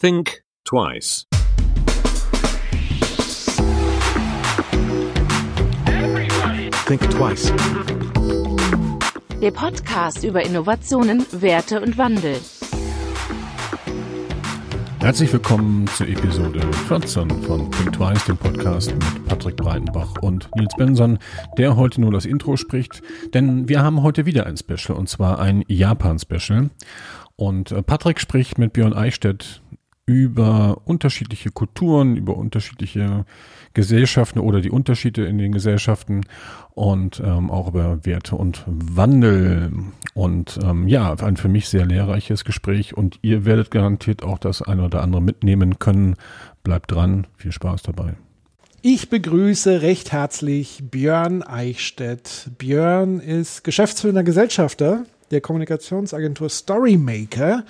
Think twice. Think twice. Der Podcast über Innovationen, Werte und Wandel. Herzlich willkommen zur Episode 14 von Think Twice, dem Podcast mit Patrick Breitenbach und Nils Benson, der heute nur das Intro spricht, denn wir haben heute wieder ein Special und zwar ein Japan-Special. Und äh, Patrick spricht mit Björn Eichstätt über unterschiedliche Kulturen, über unterschiedliche Gesellschaften oder die Unterschiede in den Gesellschaften und ähm, auch über Werte und Wandel. Und ähm, ja, ein für mich sehr lehrreiches Gespräch und ihr werdet garantiert auch das eine oder andere mitnehmen können. Bleibt dran, viel Spaß dabei. Ich begrüße recht herzlich Björn Eichstätt. Björn ist geschäftsführender Gesellschafter der Kommunikationsagentur Storymaker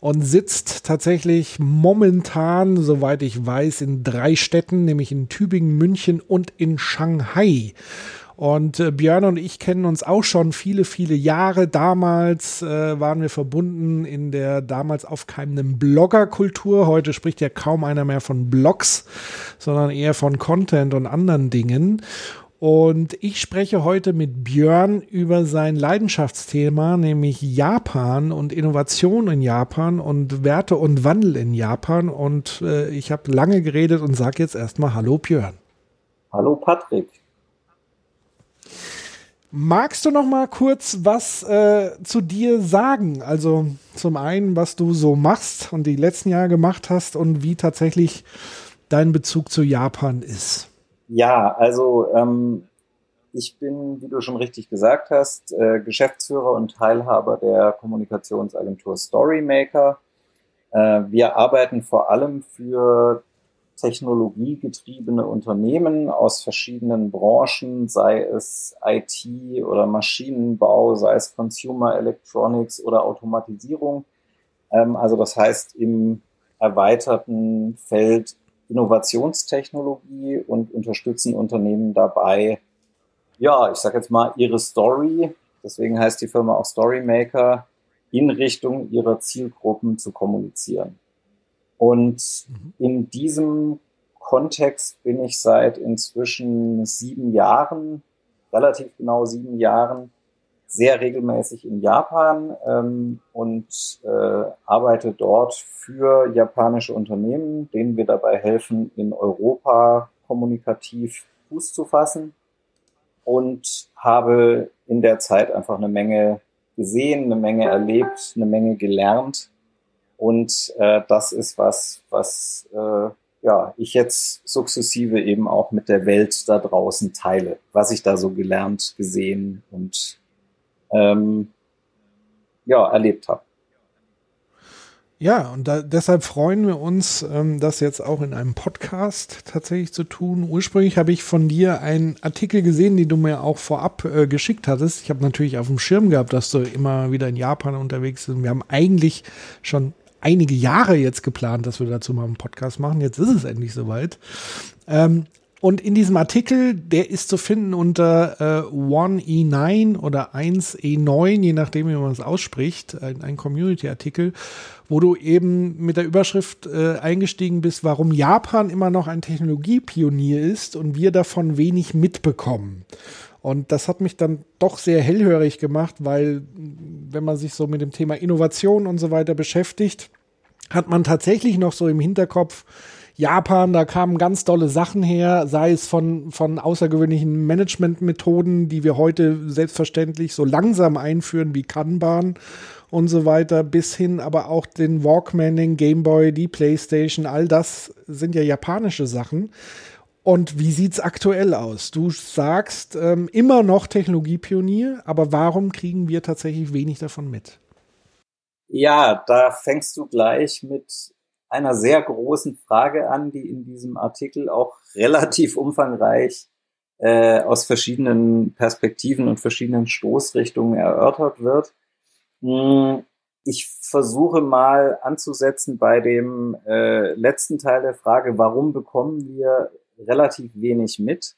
und sitzt tatsächlich momentan, soweit ich weiß, in drei Städten, nämlich in Tübingen, München und in Shanghai. Und äh, Björn und ich kennen uns auch schon viele, viele Jahre. Damals äh, waren wir verbunden in der damals aufkeimenden Bloggerkultur. Heute spricht ja kaum einer mehr von Blogs, sondern eher von Content und anderen Dingen. Und ich spreche heute mit Björn über sein Leidenschaftsthema, nämlich Japan und Innovation in Japan und Werte und Wandel in Japan. Und äh, ich habe lange geredet und sage jetzt erstmal Hallo Björn. Hallo Patrick. Magst du noch mal kurz was äh, zu dir sagen? Also zum einen, was du so machst und die letzten Jahre gemacht hast und wie tatsächlich dein Bezug zu Japan ist. Ja, also ähm, ich bin, wie du schon richtig gesagt hast, äh, Geschäftsführer und Teilhaber der Kommunikationsagentur Storymaker. Äh, wir arbeiten vor allem für technologiegetriebene Unternehmen aus verschiedenen Branchen, sei es IT oder Maschinenbau, sei es Consumer Electronics oder Automatisierung. Ähm, also das heißt im erweiterten Feld Innovationstechnologie und unterstützen Unternehmen dabei, ja, ich sage jetzt mal, ihre Story, deswegen heißt die Firma auch Storymaker, in Richtung ihrer Zielgruppen zu kommunizieren. Und mhm. in diesem Kontext bin ich seit inzwischen sieben Jahren, relativ genau sieben Jahren, sehr regelmäßig in Japan ähm, und äh, arbeite dort für japanische Unternehmen, denen wir dabei helfen, in Europa kommunikativ Fuß zu fassen. Und habe in der Zeit einfach eine Menge gesehen, eine Menge erlebt, eine Menge gelernt. Und äh, das ist was, was äh, ja, ich jetzt sukzessive eben auch mit der Welt da draußen teile, was ich da so gelernt, gesehen und ähm, ja, erlebt habe. Ja, und da, deshalb freuen wir uns, ähm, das jetzt auch in einem Podcast tatsächlich zu tun. Ursprünglich habe ich von dir einen Artikel gesehen, den du mir auch vorab äh, geschickt hattest. Ich habe natürlich auf dem Schirm gehabt, dass du immer wieder in Japan unterwegs bist. Wir haben eigentlich schon einige Jahre jetzt geplant, dass wir dazu mal einen Podcast machen. Jetzt ist es endlich soweit. Ähm, und in diesem Artikel, der ist zu finden unter äh, 1E9 oder 1E9, je nachdem, wie man es ausspricht, ein, ein Community-Artikel, wo du eben mit der Überschrift äh, eingestiegen bist, warum Japan immer noch ein Technologiepionier ist und wir davon wenig mitbekommen. Und das hat mich dann doch sehr hellhörig gemacht, weil wenn man sich so mit dem Thema Innovation und so weiter beschäftigt, hat man tatsächlich noch so im Hinterkopf, Japan, da kamen ganz tolle Sachen her, sei es von, von außergewöhnlichen Managementmethoden, die wir heute selbstverständlich so langsam einführen wie Kanban und so weiter, bis hin aber auch den Walkman, den Gameboy, die Playstation, all das sind ja japanische Sachen. Und wie sieht's aktuell aus? Du sagst ähm, immer noch Technologiepionier, aber warum kriegen wir tatsächlich wenig davon mit? Ja, da fängst du gleich mit einer sehr großen Frage an, die in diesem Artikel auch relativ umfangreich äh, aus verschiedenen Perspektiven und verschiedenen Stoßrichtungen erörtert wird. Hm, ich versuche mal anzusetzen bei dem äh, letzten Teil der Frage, warum bekommen wir relativ wenig mit?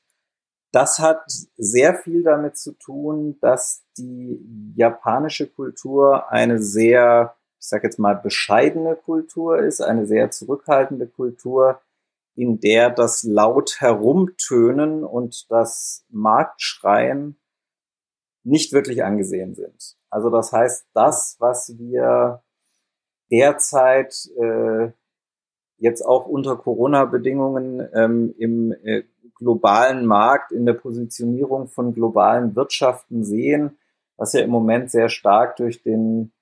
Das hat sehr viel damit zu tun, dass die japanische Kultur eine sehr ich sage jetzt mal, bescheidene Kultur ist, eine sehr zurückhaltende Kultur, in der das laut herumtönen und das Marktschreien nicht wirklich angesehen sind. Also das heißt, das, was wir derzeit äh, jetzt auch unter Corona-Bedingungen ähm, im äh, globalen Markt, in der Positionierung von globalen Wirtschaften sehen, was ja im Moment sehr stark durch den,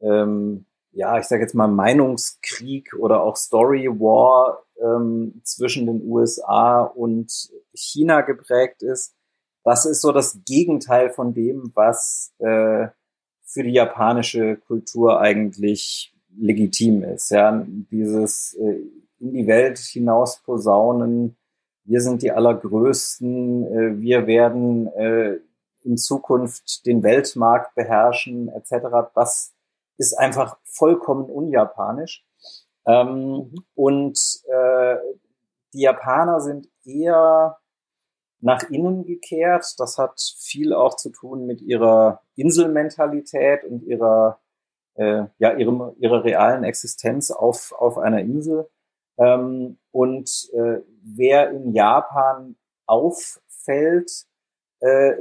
ähm, ja, ich sage jetzt mal Meinungskrieg oder auch Story War ähm, zwischen den USA und China geprägt ist. Das ist so das Gegenteil von dem, was äh, für die japanische Kultur eigentlich legitim ist. Ja, dieses äh, in die Welt hinaus posaunen, wir sind die Allergrößten, äh, wir werden äh, in Zukunft den Weltmarkt beherrschen, etc. Das ist einfach vollkommen unjapanisch. Ähm, und äh, die Japaner sind eher nach innen gekehrt. Das hat viel auch zu tun mit ihrer Inselmentalität und ihrer, äh, ja, ihrem, ihrer realen Existenz auf, auf einer Insel. Ähm, und äh, wer in Japan auffällt, äh,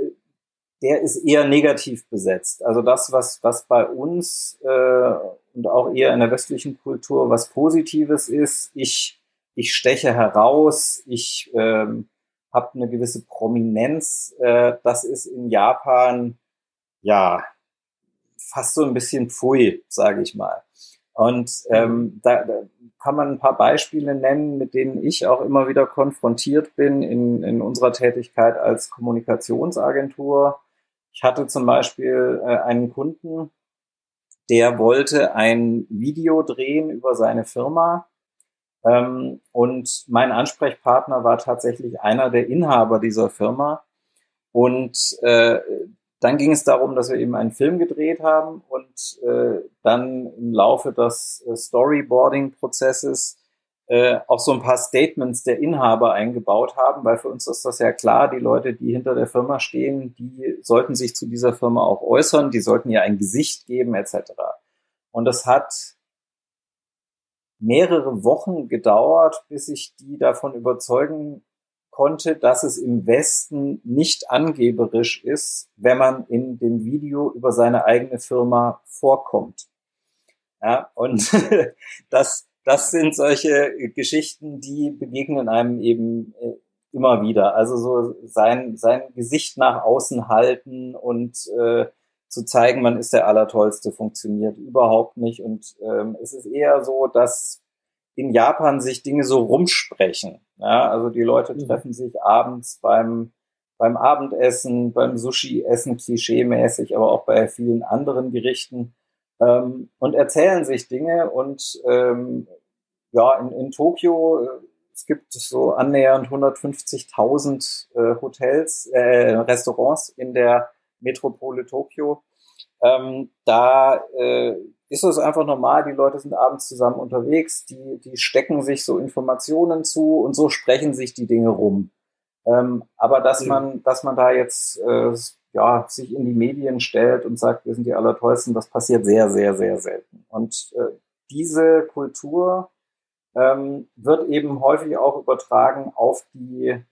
der ist eher negativ besetzt. Also das, was, was bei uns äh, und auch eher in der westlichen Kultur was Positives ist, ich, ich steche heraus, ich ähm, habe eine gewisse Prominenz, äh, das ist in Japan ja fast so ein bisschen pfui, sage ich mal. Und ähm, da, da kann man ein paar Beispiele nennen, mit denen ich auch immer wieder konfrontiert bin in, in unserer Tätigkeit als Kommunikationsagentur. Ich hatte zum Beispiel äh, einen Kunden, der wollte ein Video drehen über seine Firma. Ähm, und mein Ansprechpartner war tatsächlich einer der Inhaber dieser Firma. Und äh, dann ging es darum, dass wir eben einen Film gedreht haben und äh, dann im Laufe des äh, Storyboarding-Prozesses äh, auch so ein paar Statements der Inhaber eingebaut haben, weil für uns ist das ja klar, die Leute, die hinter der Firma stehen, die sollten sich zu dieser Firma auch äußern, die sollten ihr ein Gesicht geben etc. Und das hat mehrere Wochen gedauert, bis ich die davon überzeugen konnte, dass es im Westen nicht angeberisch ist, wenn man in dem Video über seine eigene Firma vorkommt. Ja, und das, das sind solche Geschichten, die begegnen einem eben äh, immer wieder. Also so sein, sein Gesicht nach außen halten und äh, zu zeigen, man ist der Allertollste, funktioniert überhaupt nicht. Und ähm, es ist eher so, dass in Japan sich Dinge so rumsprechen. Ja, also die Leute mhm. treffen sich abends beim, beim Abendessen, beim Sushi-Essen klischeemäßig, aber auch bei vielen anderen Gerichten ähm, und erzählen sich Dinge und ähm, ja, in, in Tokio, äh, es gibt so annähernd 150.000 äh, Hotels, äh, Restaurants in der Metropole Tokio. Ähm, da äh, ist es einfach normal, die Leute sind abends zusammen unterwegs, die, die stecken sich so Informationen zu und so sprechen sich die Dinge rum. Ähm, aber dass ja. man, dass man da jetzt äh, ja, sich in die Medien stellt und sagt, wir sind die Allertollsten, das passiert sehr, sehr, sehr selten. Und äh, diese Kultur ähm, wird eben häufig auch übertragen auf die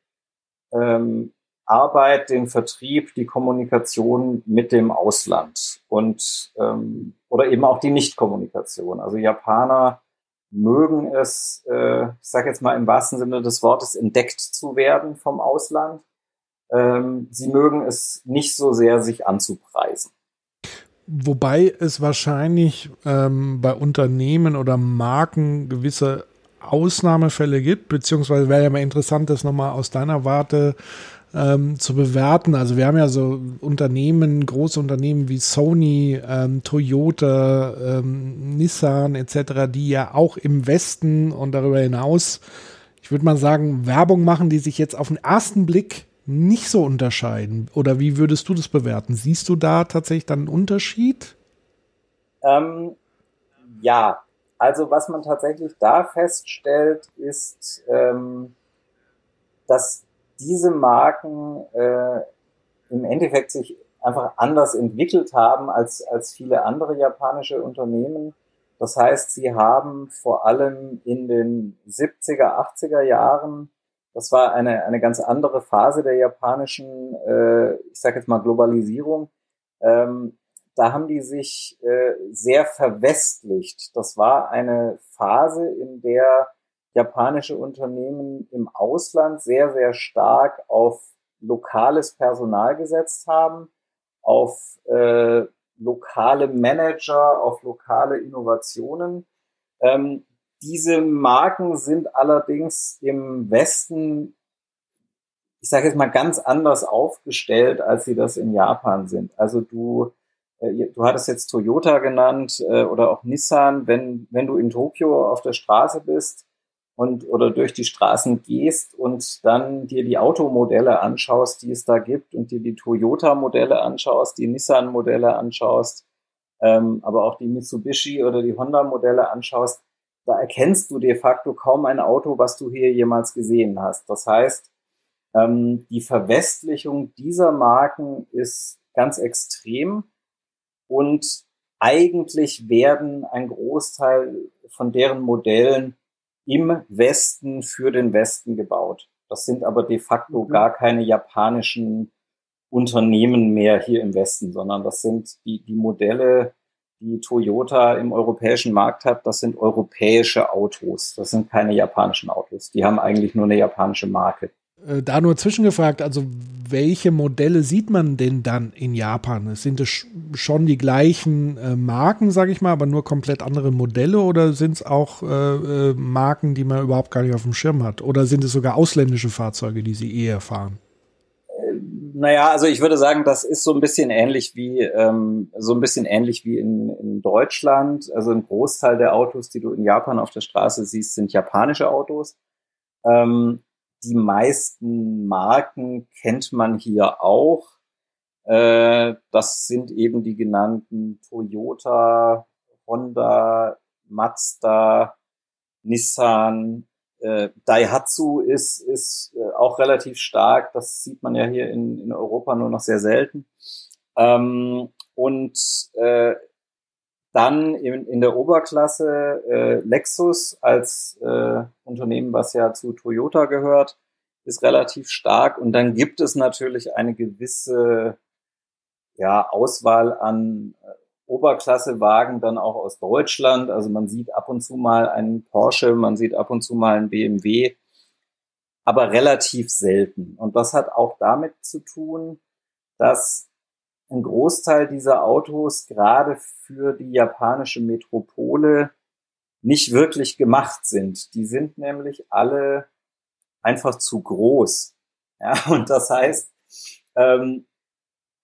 ähm, Arbeit, den Vertrieb, die Kommunikation mit dem Ausland und ähm, oder eben auch die Nichtkommunikation. Also Japaner mögen es, äh, ich sage jetzt mal im wahrsten Sinne des Wortes, entdeckt zu werden vom Ausland. Ähm, sie mögen es nicht so sehr, sich anzupreisen. Wobei es wahrscheinlich ähm, bei Unternehmen oder Marken gewisse Ausnahmefälle gibt, beziehungsweise wäre ja mal interessant, das nochmal aus deiner Warte ähm, zu bewerten. Also wir haben ja so Unternehmen, große Unternehmen wie Sony, ähm, Toyota, ähm, Nissan etc., die ja auch im Westen und darüber hinaus, ich würde mal sagen, Werbung machen, die sich jetzt auf den ersten Blick nicht so unterscheiden. Oder wie würdest du das bewerten? Siehst du da tatsächlich dann einen Unterschied? Ähm, ja, also was man tatsächlich da feststellt, ist, ähm, dass diese Marken äh, im Endeffekt sich einfach anders entwickelt haben als, als viele andere japanische Unternehmen. Das heißt, sie haben vor allem in den 70er, 80er Jahren, das war eine, eine ganz andere Phase der japanischen, äh, ich sage jetzt mal Globalisierung, ähm, da haben die sich äh, sehr verwestlicht. Das war eine Phase, in der japanische Unternehmen im Ausland sehr, sehr stark auf lokales Personal gesetzt haben, auf äh, lokale Manager, auf lokale Innovationen. Ähm, diese Marken sind allerdings im Westen, ich sage jetzt mal, ganz anders aufgestellt, als sie das in Japan sind. Also du, äh, du hattest jetzt Toyota genannt äh, oder auch Nissan. Wenn, wenn du in Tokio auf der Straße bist, und oder durch die Straßen gehst und dann dir die Automodelle anschaust, die es da gibt und dir die Toyota-Modelle anschaust, die Nissan-Modelle anschaust, ähm, aber auch die Mitsubishi oder die Honda-Modelle anschaust, da erkennst du de facto kaum ein Auto, was du hier jemals gesehen hast. Das heißt, ähm, die Verwestlichung dieser Marken ist ganz extrem und eigentlich werden ein Großteil von deren Modellen im Westen für den Westen gebaut. Das sind aber de facto mhm. gar keine japanischen Unternehmen mehr hier im Westen, sondern das sind die, die Modelle, die Toyota im europäischen Markt hat, das sind europäische Autos. Das sind keine japanischen Autos. Die haben eigentlich nur eine japanische Marke. Äh, da nur zwischengefragt, also welche Modelle sieht man denn dann in Japan? Sind es schon die gleichen äh, Marken, sage ich mal, aber nur komplett andere Modelle oder sind es auch äh, äh, Marken, die man überhaupt gar nicht auf dem Schirm hat? Oder sind es sogar ausländische Fahrzeuge, die sie eher fahren? Naja, also ich würde sagen, das ist so ein bisschen ähnlich wie ähm, so ein bisschen ähnlich wie in, in Deutschland. Also ein Großteil der Autos, die du in Japan auf der Straße siehst, sind japanische Autos. Ähm, die meisten Marken kennt man hier auch. Äh, das sind eben die genannten Toyota, Honda, Mazda, Nissan, äh, Daihatsu ist, ist äh, auch relativ stark. Das sieht man ja hier in, in Europa nur noch sehr selten. Ähm, und äh, dann in, in der Oberklasse äh, Lexus als äh, Unternehmen, was ja zu Toyota gehört, ist relativ stark. Und dann gibt es natürlich eine gewisse ja, Auswahl an Oberklassewagen dann auch aus Deutschland. Also man sieht ab und zu mal einen Porsche, man sieht ab und zu mal einen BMW, aber relativ selten. Und das hat auch damit zu tun, dass ein Großteil dieser Autos gerade für die japanische Metropole nicht wirklich gemacht sind. Die sind nämlich alle einfach zu groß. Ja, und das heißt, ähm,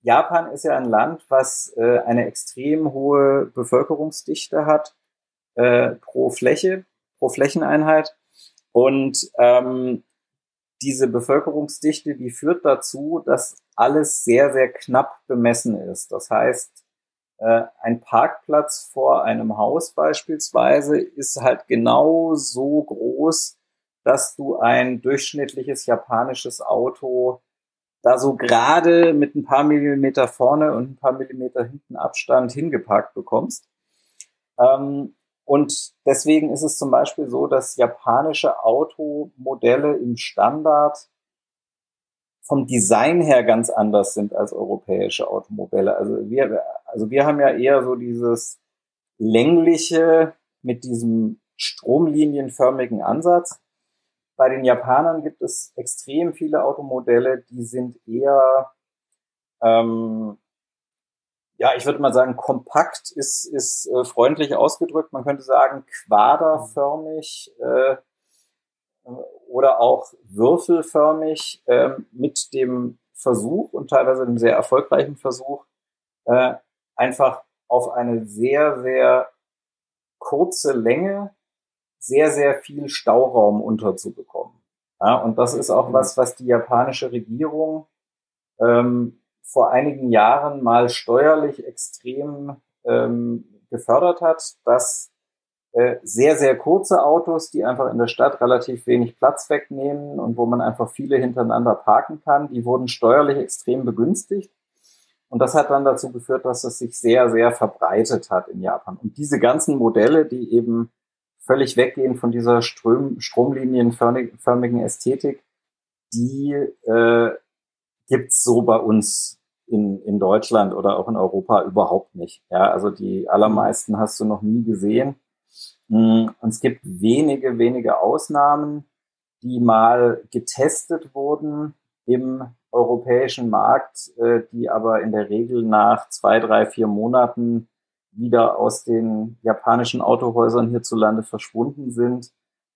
Japan ist ja ein Land, was äh, eine extrem hohe Bevölkerungsdichte hat äh, pro Fläche, pro Flächeneinheit. Und ähm, diese Bevölkerungsdichte, die führt dazu, dass alles sehr, sehr knapp bemessen ist. Das heißt, äh, ein Parkplatz vor einem Haus beispielsweise ist halt genau so groß, dass du ein durchschnittliches japanisches Auto da so gerade mit ein paar Millimeter vorne und ein paar Millimeter hinten Abstand hingeparkt bekommst. Ähm, und deswegen ist es zum Beispiel so, dass japanische Automodelle im Standard vom Design her ganz anders sind als europäische Automobile. Also wir, also wir haben ja eher so dieses längliche mit diesem stromlinienförmigen Ansatz. Bei den Japanern gibt es extrem viele Automodelle, die sind eher ähm, ja, ich würde mal sagen, kompakt ist, ist äh, freundlich ausgedrückt. Man könnte sagen, quaderförmig äh, oder auch würfelförmig äh, mit dem Versuch und teilweise einem sehr erfolgreichen Versuch, äh, einfach auf eine sehr, sehr kurze Länge sehr, sehr viel Stauraum unterzubekommen. Ja, und das ist auch was, was die japanische Regierung ähm, vor einigen Jahren mal steuerlich extrem ähm, gefördert hat, dass äh, sehr, sehr kurze Autos, die einfach in der Stadt relativ wenig Platz wegnehmen und wo man einfach viele hintereinander parken kann, die wurden steuerlich extrem begünstigt. Und das hat dann dazu geführt, dass es sich sehr, sehr verbreitet hat in Japan. Und diese ganzen Modelle, die eben völlig weggehen von dieser Ström, stromlinienförmigen Ästhetik, die äh, gibt's so bei uns in, in Deutschland oder auch in Europa überhaupt nicht. Ja, also die allermeisten hast du noch nie gesehen. Mm, und es gibt wenige, wenige Ausnahmen, die mal getestet wurden im europäischen Markt, äh, die aber in der Regel nach zwei, drei, vier Monaten wieder aus den japanischen Autohäusern hierzulande verschwunden sind,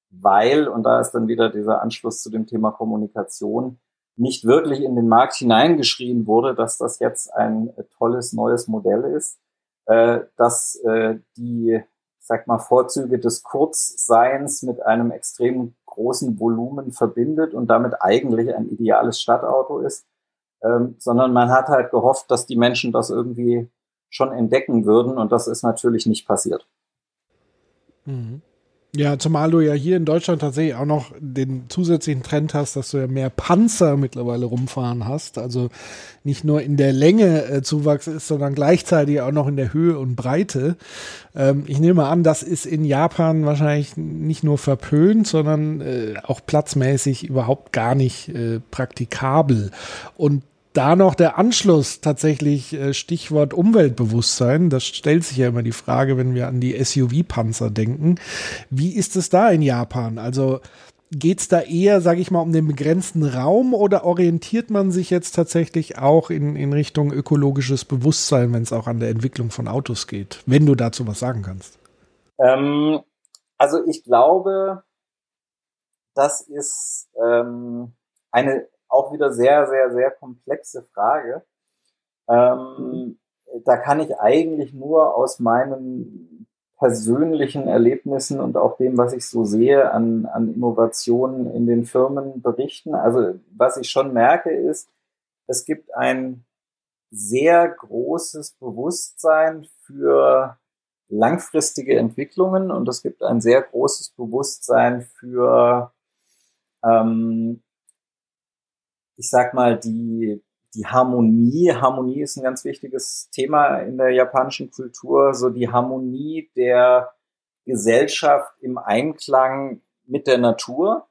weil, und da ist dann wieder dieser Anschluss zu dem Thema Kommunikation, nicht wirklich in den Markt hineingeschrien wurde, dass das jetzt ein tolles neues Modell ist, äh, dass äh, die, sag mal, Vorzüge des Kurzseins mit einem extrem großen Volumen verbindet und damit eigentlich ein ideales Stadtauto ist, ähm, sondern man hat halt gehofft, dass die Menschen das irgendwie schon entdecken würden und das ist natürlich nicht passiert. Mhm. Ja, zumal du ja hier in Deutschland tatsächlich auch noch den zusätzlichen Trend hast, dass du ja mehr Panzer mittlerweile rumfahren hast. Also nicht nur in der Länge äh, Zuwachs ist, sondern gleichzeitig auch noch in der Höhe und Breite. Ähm, ich nehme an, das ist in Japan wahrscheinlich nicht nur verpönt, sondern äh, auch platzmäßig überhaupt gar nicht äh, praktikabel. Und da noch der Anschluss tatsächlich äh, Stichwort Umweltbewusstsein. Das stellt sich ja immer die Frage, wenn wir an die SUV-Panzer denken. Wie ist es da in Japan? Also geht es da eher, sage ich mal, um den begrenzten Raum oder orientiert man sich jetzt tatsächlich auch in, in Richtung ökologisches Bewusstsein, wenn es auch an der Entwicklung von Autos geht? Wenn du dazu was sagen kannst. Ähm, also ich glaube, das ist ähm, eine auch wieder sehr, sehr, sehr komplexe Frage. Ähm, da kann ich eigentlich nur aus meinen persönlichen Erlebnissen und auch dem, was ich so sehe an, an Innovationen in den Firmen berichten. Also was ich schon merke ist, es gibt ein sehr großes Bewusstsein für langfristige Entwicklungen und es gibt ein sehr großes Bewusstsein für ähm, ich sag mal, die, die Harmonie, Harmonie ist ein ganz wichtiges Thema in der japanischen Kultur, so die Harmonie der Gesellschaft im Einklang mit der Natur.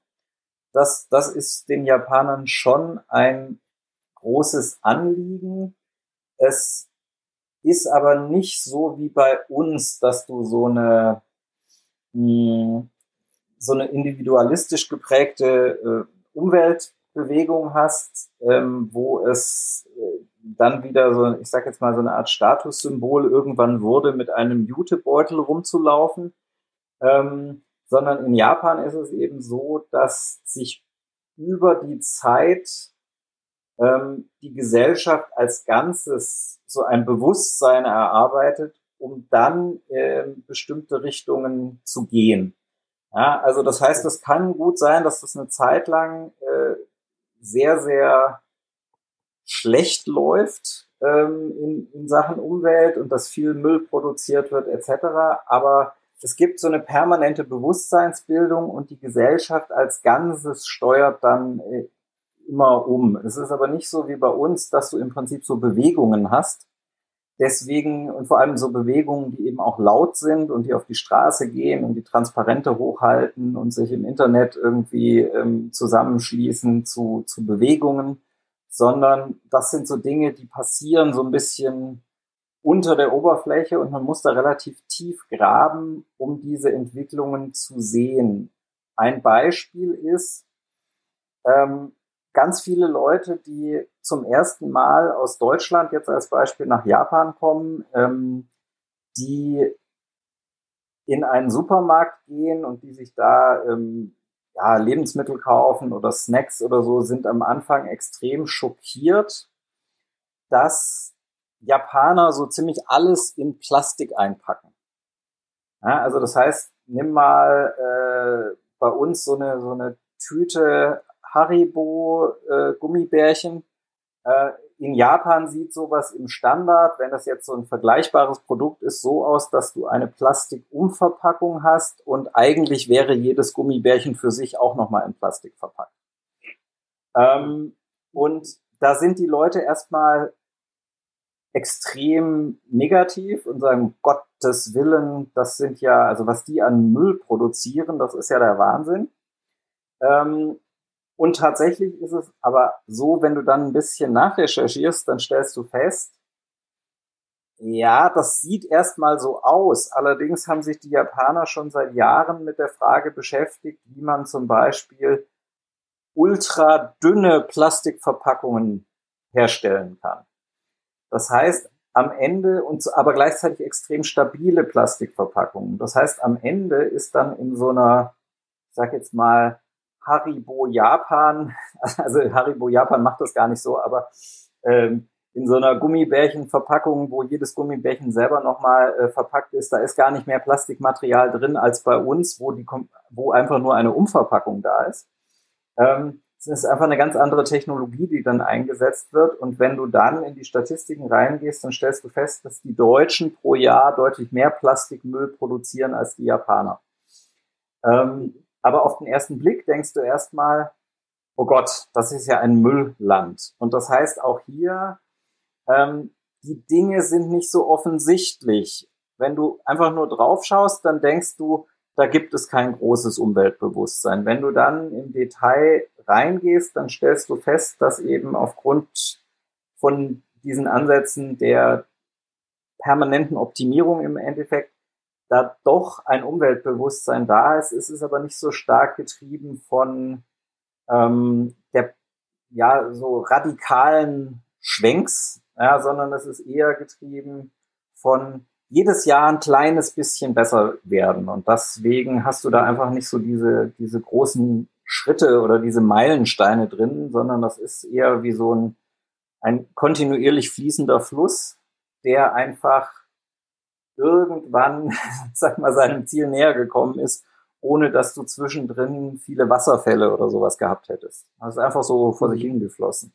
Das, das ist den Japanern schon ein großes Anliegen. Es ist aber nicht so wie bei uns, dass du so eine, mh, hm, so eine individualistisch geprägte äh, Umwelt Bewegung hast, ähm, wo es äh, dann wieder so, ich sag jetzt mal, so eine Art Statussymbol irgendwann wurde, mit einem Jutebeutel rumzulaufen, ähm, sondern in Japan ist es eben so, dass sich über die Zeit ähm, die Gesellschaft als Ganzes so ein Bewusstsein erarbeitet, um dann äh, bestimmte Richtungen zu gehen. Ja, also das heißt, es kann gut sein, dass das eine Zeit lang äh, sehr, sehr schlecht läuft ähm, in, in Sachen Umwelt und dass viel Müll produziert wird etc. Aber es gibt so eine permanente Bewusstseinsbildung und die Gesellschaft als Ganzes steuert dann äh, immer um. Es ist aber nicht so wie bei uns, dass du im Prinzip so Bewegungen hast, deswegen und vor allem so Bewegungen, die eben auch laut sind und die auf die Straße gehen und die Transparente hochhalten und sich im Internet irgendwie ähm, zusammenschließen zu, zu Bewegungen, sondern das sind so Dinge, die passieren so ein bisschen unter der Oberfläche und man muss da relativ tief graben, um diese Entwicklungen zu sehen. Ein Beispiel ist, ähm, ganz viele Leute, die zum ersten Mal aus Deutschland jetzt als Beispiel nach Japan kommen, ähm, die in einen Supermarkt gehen und die sich da ähm, ja, Lebensmittel kaufen oder Snacks oder so, sind am Anfang extrem schockiert, dass Japaner so ziemlich alles in Plastik einpacken. Ja, also das heißt, nimm mal äh, bei uns so eine, so eine Tüte Haribo äh, Gummibärchen. Äh, in Japan sieht sowas im Standard, wenn das jetzt so ein vergleichbares Produkt ist, so aus, dass du eine Plastikumverpackung hast und eigentlich wäre jedes Gummibärchen für sich auch nochmal in Plastik verpackt. Ähm, und da sind die Leute erstmal extrem negativ und sagen, Gottes Willen, das sind ja, also was die an Müll produzieren, das ist ja der Wahnsinn. Ähm, und tatsächlich ist es aber so, wenn du dann ein bisschen nachrecherchierst, dann stellst du fest, ja, das sieht erstmal so aus. Allerdings haben sich die Japaner schon seit Jahren mit der Frage beschäftigt, wie man zum Beispiel ultra dünne Plastikverpackungen herstellen kann. Das heißt, am Ende und aber gleichzeitig extrem stabile Plastikverpackungen. Das heißt, am Ende ist dann in so einer, ich sag jetzt mal, Haribo Japan, also Haribo Japan macht das gar nicht so, aber ähm, in so einer Gummibärchenverpackung, wo jedes Gummibärchen selber nochmal äh, verpackt ist, da ist gar nicht mehr Plastikmaterial drin als bei uns, wo die wo einfach nur eine Umverpackung da ist. Ähm, es ist einfach eine ganz andere Technologie, die dann eingesetzt wird. Und wenn du dann in die Statistiken reingehst, dann stellst du fest, dass die Deutschen pro Jahr deutlich mehr Plastikmüll produzieren als die Japaner. Ähm, aber auf den ersten Blick denkst du erstmal, oh Gott, das ist ja ein Müllland. Und das heißt auch hier, ähm, die Dinge sind nicht so offensichtlich. Wenn du einfach nur drauf schaust, dann denkst du, da gibt es kein großes Umweltbewusstsein. Wenn du dann im Detail reingehst, dann stellst du fest, dass eben aufgrund von diesen Ansätzen der permanenten Optimierung im Endeffekt da doch ein Umweltbewusstsein da ist. Es ist aber nicht so stark getrieben von ähm, der ja so radikalen Schwenks, ja, sondern es ist eher getrieben von jedes Jahr ein kleines bisschen besser werden. Und deswegen hast du da einfach nicht so diese, diese großen Schritte oder diese Meilensteine drin, sondern das ist eher wie so ein, ein kontinuierlich fließender Fluss, der einfach irgendwann, sag mal, seinem Ziel näher gekommen ist, ohne dass du zwischendrin viele Wasserfälle oder sowas gehabt hättest. Also einfach so vor sich hingeflossen.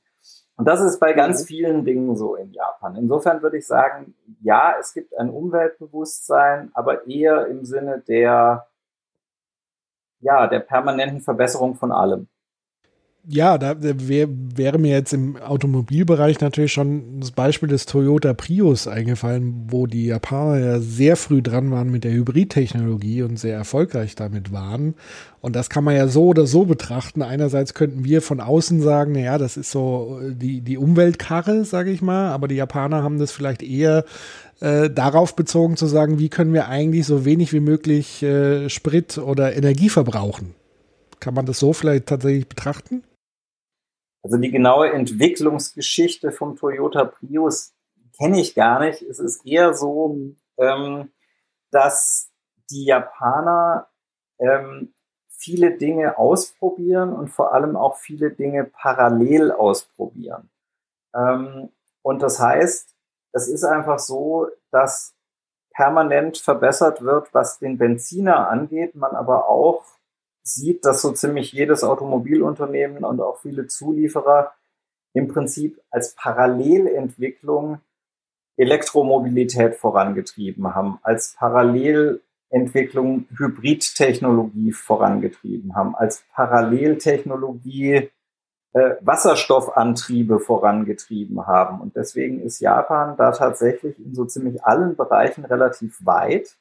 Und das ist bei ganz mhm. vielen Dingen so in Japan. Insofern würde ich sagen, ja, es gibt ein Umweltbewusstsein, aber eher im Sinne der, ja, der permanenten Verbesserung von allem ja, da wär, wäre mir jetzt im Automobilbereich natürlich schon das Beispiel des Toyota Prius eingefallen, wo die Japaner ja sehr früh dran waren mit der Hybridtechnologie und sehr erfolgreich damit waren. Und das kann man ja so oder so betrachten. Einerseits könnten wir von außen sagen, naja, das ist so die, die Umweltkarre, sage ich mal, aber die Japaner haben das vielleicht eher äh, darauf bezogen zu sagen, wie können wir eigentlich so wenig wie möglich äh, Sprit oder Energie verbrauchen. Kann man das so vielleicht tatsächlich betrachten? Also die genaue Entwicklungsgeschichte vom Toyota Prius kenne ich gar nicht. Es ist eher so, ähm, dass die Japaner ähm, viele Dinge ausprobieren und vor allem auch viele Dinge parallel ausprobieren. Ähm, und das heißt, es ist einfach so, dass permanent verbessert wird, was den Benziner angeht, man aber auch sieht, dass so ziemlich jedes Automobilunternehmen und auch viele Zulieferer im Prinzip als Parallelentwicklung Elektromobilität vorangetrieben haben, als Parallelentwicklung Hybridtechnologie vorangetrieben haben, als Paralleltechnologie äh, Wasserstoffantriebe vorangetrieben haben. Und deswegen ist Japan da tatsächlich in so ziemlich allen Bereichen relativ weit.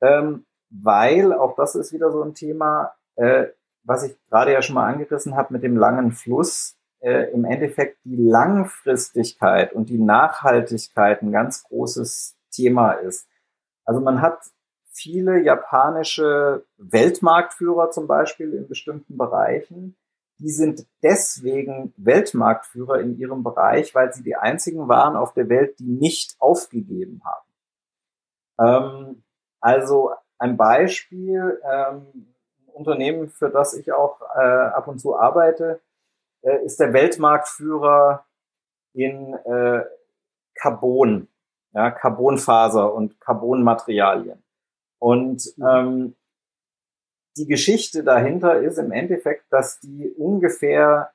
Ähm, weil auch das ist wieder so ein Thema, äh, was ich gerade ja schon mal angerissen habe mit dem langen Fluss, äh, im Endeffekt die Langfristigkeit und die Nachhaltigkeit ein ganz großes Thema ist. Also man hat viele japanische Weltmarktführer zum Beispiel in bestimmten Bereichen, die sind deswegen Weltmarktführer in ihrem Bereich, weil sie die einzigen waren auf der Welt, die nicht aufgegeben haben. Ähm, also ein Beispiel, ähm, ein Unternehmen, für das ich auch äh, ab und zu arbeite, äh, ist der Weltmarktführer in äh, Carbon, ja, Carbonfaser und Carbonmaterialien. Und mhm. ähm, die Geschichte dahinter ist im Endeffekt, dass die ungefähr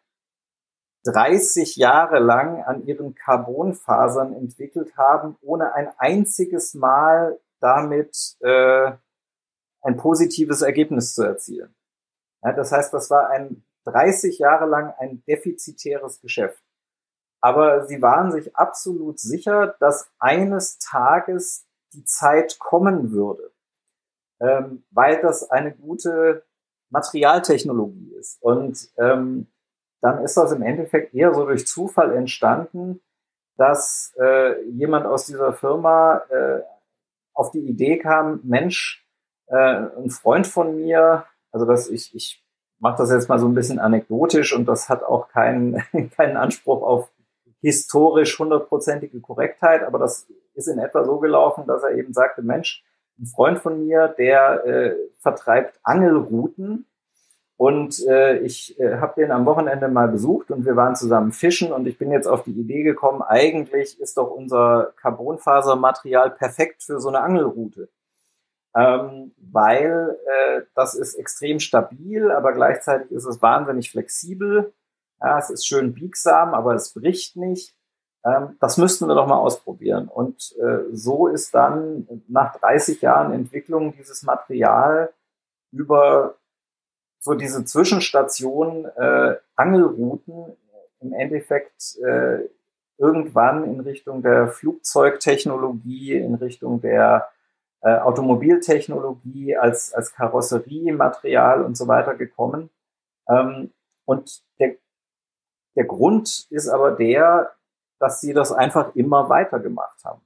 30 Jahre lang an ihren Carbonfasern entwickelt haben, ohne ein einziges Mal damit äh, ein positives Ergebnis zu erzielen. Ja, das heißt, das war ein 30 Jahre lang ein defizitäres Geschäft. aber sie waren sich absolut sicher, dass eines Tages die Zeit kommen würde, ähm, weil das eine gute Materialtechnologie ist. Und ähm, dann ist das im Endeffekt eher so durch Zufall entstanden, dass äh, jemand aus dieser Firma äh, auf die Idee kam, Mensch, äh, ein Freund von mir, also dass ich, ich mache das jetzt mal so ein bisschen anekdotisch und das hat auch keinen, keinen Anspruch auf historisch hundertprozentige Korrektheit, aber das ist in etwa so gelaufen, dass er eben sagte, Mensch, ein Freund von mir, der äh, vertreibt Angelrouten und äh, ich äh, habe den am Wochenende mal besucht und wir waren zusammen fischen und ich bin jetzt auf die Idee gekommen, eigentlich ist doch unser Carbonfasermaterial perfekt für so eine Angelroute. Ähm, weil äh, das ist extrem stabil, aber gleichzeitig ist es wahnsinnig flexibel. Ja, es ist schön biegsam, aber es bricht nicht. Ähm, das müssten wir doch mal ausprobieren. Und äh, so ist dann nach 30 Jahren Entwicklung dieses Material über so diese Zwischenstation äh, Angelrouten im Endeffekt äh, irgendwann in Richtung der Flugzeugtechnologie, in Richtung der äh, Automobiltechnologie als, als Karosseriematerial und so weiter gekommen. Ähm, und der, der Grund ist aber der, dass sie das einfach immer weitergemacht haben.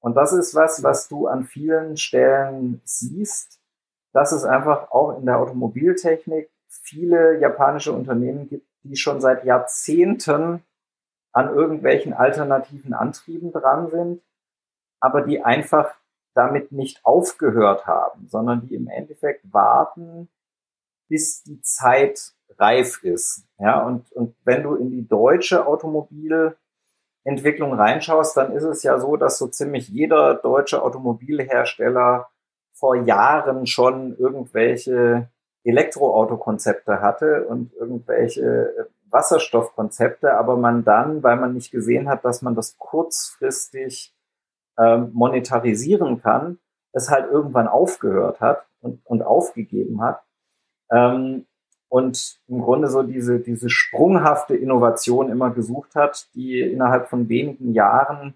Und das ist was, was du an vielen Stellen siehst dass es einfach auch in der Automobiltechnik viele japanische Unternehmen gibt, die schon seit Jahrzehnten an irgendwelchen alternativen Antrieben dran sind, aber die einfach damit nicht aufgehört haben, sondern die im Endeffekt warten, bis die Zeit reif ist. Ja, und, und wenn du in die deutsche Automobilentwicklung reinschaust, dann ist es ja so, dass so ziemlich jeder deutsche Automobilhersteller vor Jahren schon irgendwelche Elektroautokonzepte hatte und irgendwelche Wasserstoffkonzepte, aber man dann, weil man nicht gesehen hat, dass man das kurzfristig ähm, monetarisieren kann, es halt irgendwann aufgehört hat und, und aufgegeben hat. Ähm, und im Grunde so diese, diese sprunghafte Innovation immer gesucht hat, die innerhalb von wenigen Jahren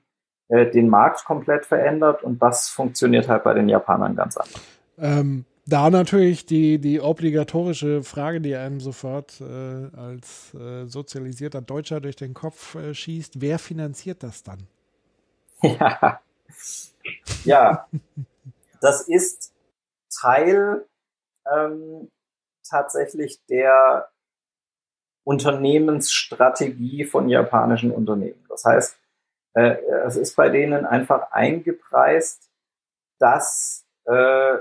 äh, den Markt komplett verändert und das funktioniert halt bei den Japanern ganz anders. Ähm, da natürlich die, die obligatorische Frage, die einem sofort äh, als äh, sozialisierter Deutscher durch den Kopf äh, schießt, wer finanziert das dann? Ja, ja. das ist Teil ähm, tatsächlich der Unternehmensstrategie von japanischen Unternehmen. Das heißt, äh, es ist bei denen einfach eingepreist, dass äh,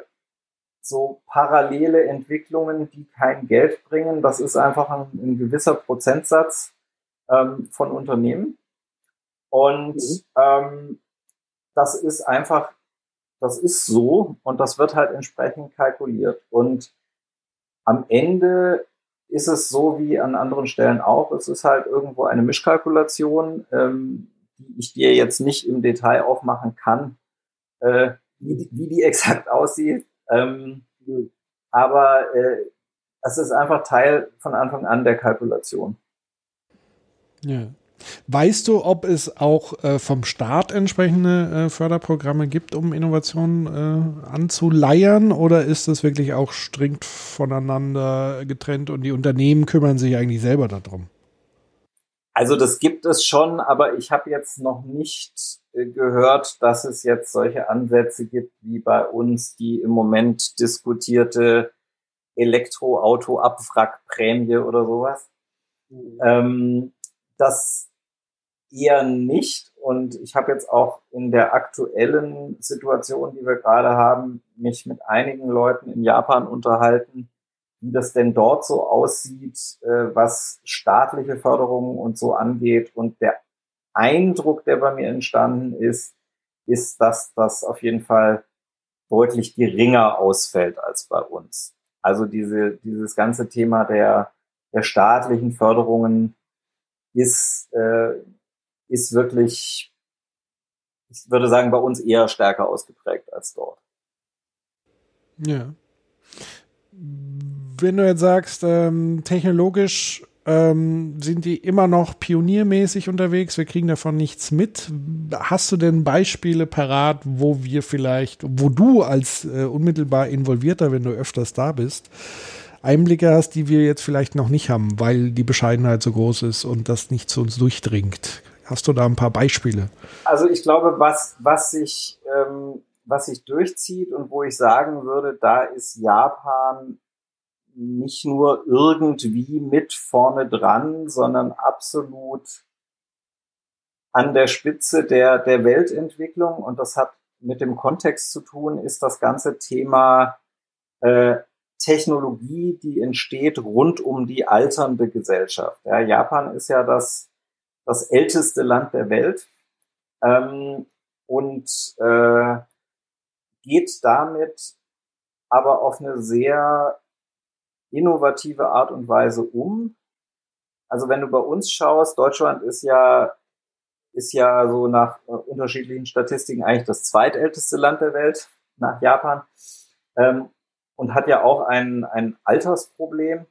so parallele Entwicklungen, die kein Geld bringen, das ist einfach ein, ein gewisser Prozentsatz ähm, von Unternehmen. Und mhm. ähm, das ist einfach, das ist so und das wird halt entsprechend kalkuliert. Und am Ende ist es so wie an anderen Stellen auch, es ist halt irgendwo eine Mischkalkulation. Ähm, die ich dir jetzt nicht im Detail aufmachen kann, äh, wie, wie die exakt aussieht. Ähm, aber äh, es ist einfach Teil von Anfang an der Kalkulation. Ja. Weißt du, ob es auch äh, vom Staat entsprechende äh, Förderprogramme gibt, um Innovationen äh, anzuleiern? Oder ist das wirklich auch strikt voneinander getrennt und die Unternehmen kümmern sich eigentlich selber darum? Also das gibt es schon, aber ich habe jetzt noch nicht äh, gehört, dass es jetzt solche Ansätze gibt wie bei uns die im Moment diskutierte Elektroauto-Abwrackprämie oder sowas. Mhm. Ähm, das eher nicht. Und ich habe jetzt auch in der aktuellen Situation, die wir gerade haben, mich mit einigen Leuten in Japan unterhalten, wie das denn dort so aussieht, äh, was staatliche Förderungen und so angeht. Und der Eindruck, der bei mir entstanden ist, ist, dass das auf jeden Fall deutlich geringer ausfällt als bei uns. Also diese, dieses ganze Thema der, der staatlichen Förderungen ist, äh, ist wirklich, ich würde sagen, bei uns eher stärker ausgeprägt als dort. Ja wenn du jetzt sagst, ähm, technologisch ähm, sind die immer noch pioniermäßig unterwegs. Wir kriegen davon nichts mit. Hast du denn Beispiele parat, wo wir vielleicht, wo du als äh, unmittelbar involvierter, wenn du öfters da bist, Einblicke hast, die wir jetzt vielleicht noch nicht haben, weil die Bescheidenheit so groß ist und das nicht zu uns durchdringt? Hast du da ein paar Beispiele? Also ich glaube, was, was sich, ähm, was sich durchzieht und wo ich sagen würde, da ist Japan nicht nur irgendwie mit vorne dran, sondern absolut an der Spitze der, der Weltentwicklung. Und das hat mit dem Kontext zu tun, ist das ganze Thema äh, Technologie, die entsteht rund um die alternde Gesellschaft. Ja, Japan ist ja das, das älteste Land der Welt ähm, und äh, geht damit aber auf eine sehr innovative Art und Weise um. Also wenn du bei uns schaust, Deutschland ist ja ist ja so nach äh, unterschiedlichen Statistiken eigentlich das zweitälteste Land der Welt nach Japan ähm, und hat ja auch ein, ein Altersproblem.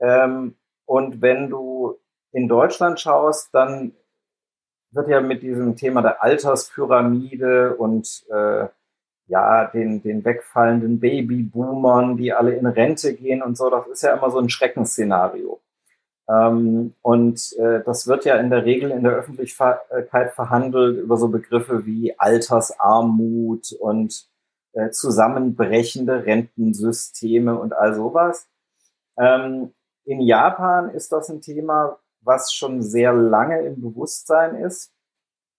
Ähm, und wenn du in Deutschland schaust, dann wird ja mit diesem Thema der Alterspyramide und äh, ja, den, den wegfallenden Babyboomern, die alle in Rente gehen und so, das ist ja immer so ein Schreckensszenario. Ähm, und äh, das wird ja in der Regel in der Öffentlichkeit verhandelt über so Begriffe wie Altersarmut und äh, zusammenbrechende Rentensysteme und all sowas. Ähm, in Japan ist das ein Thema, was schon sehr lange im Bewusstsein ist.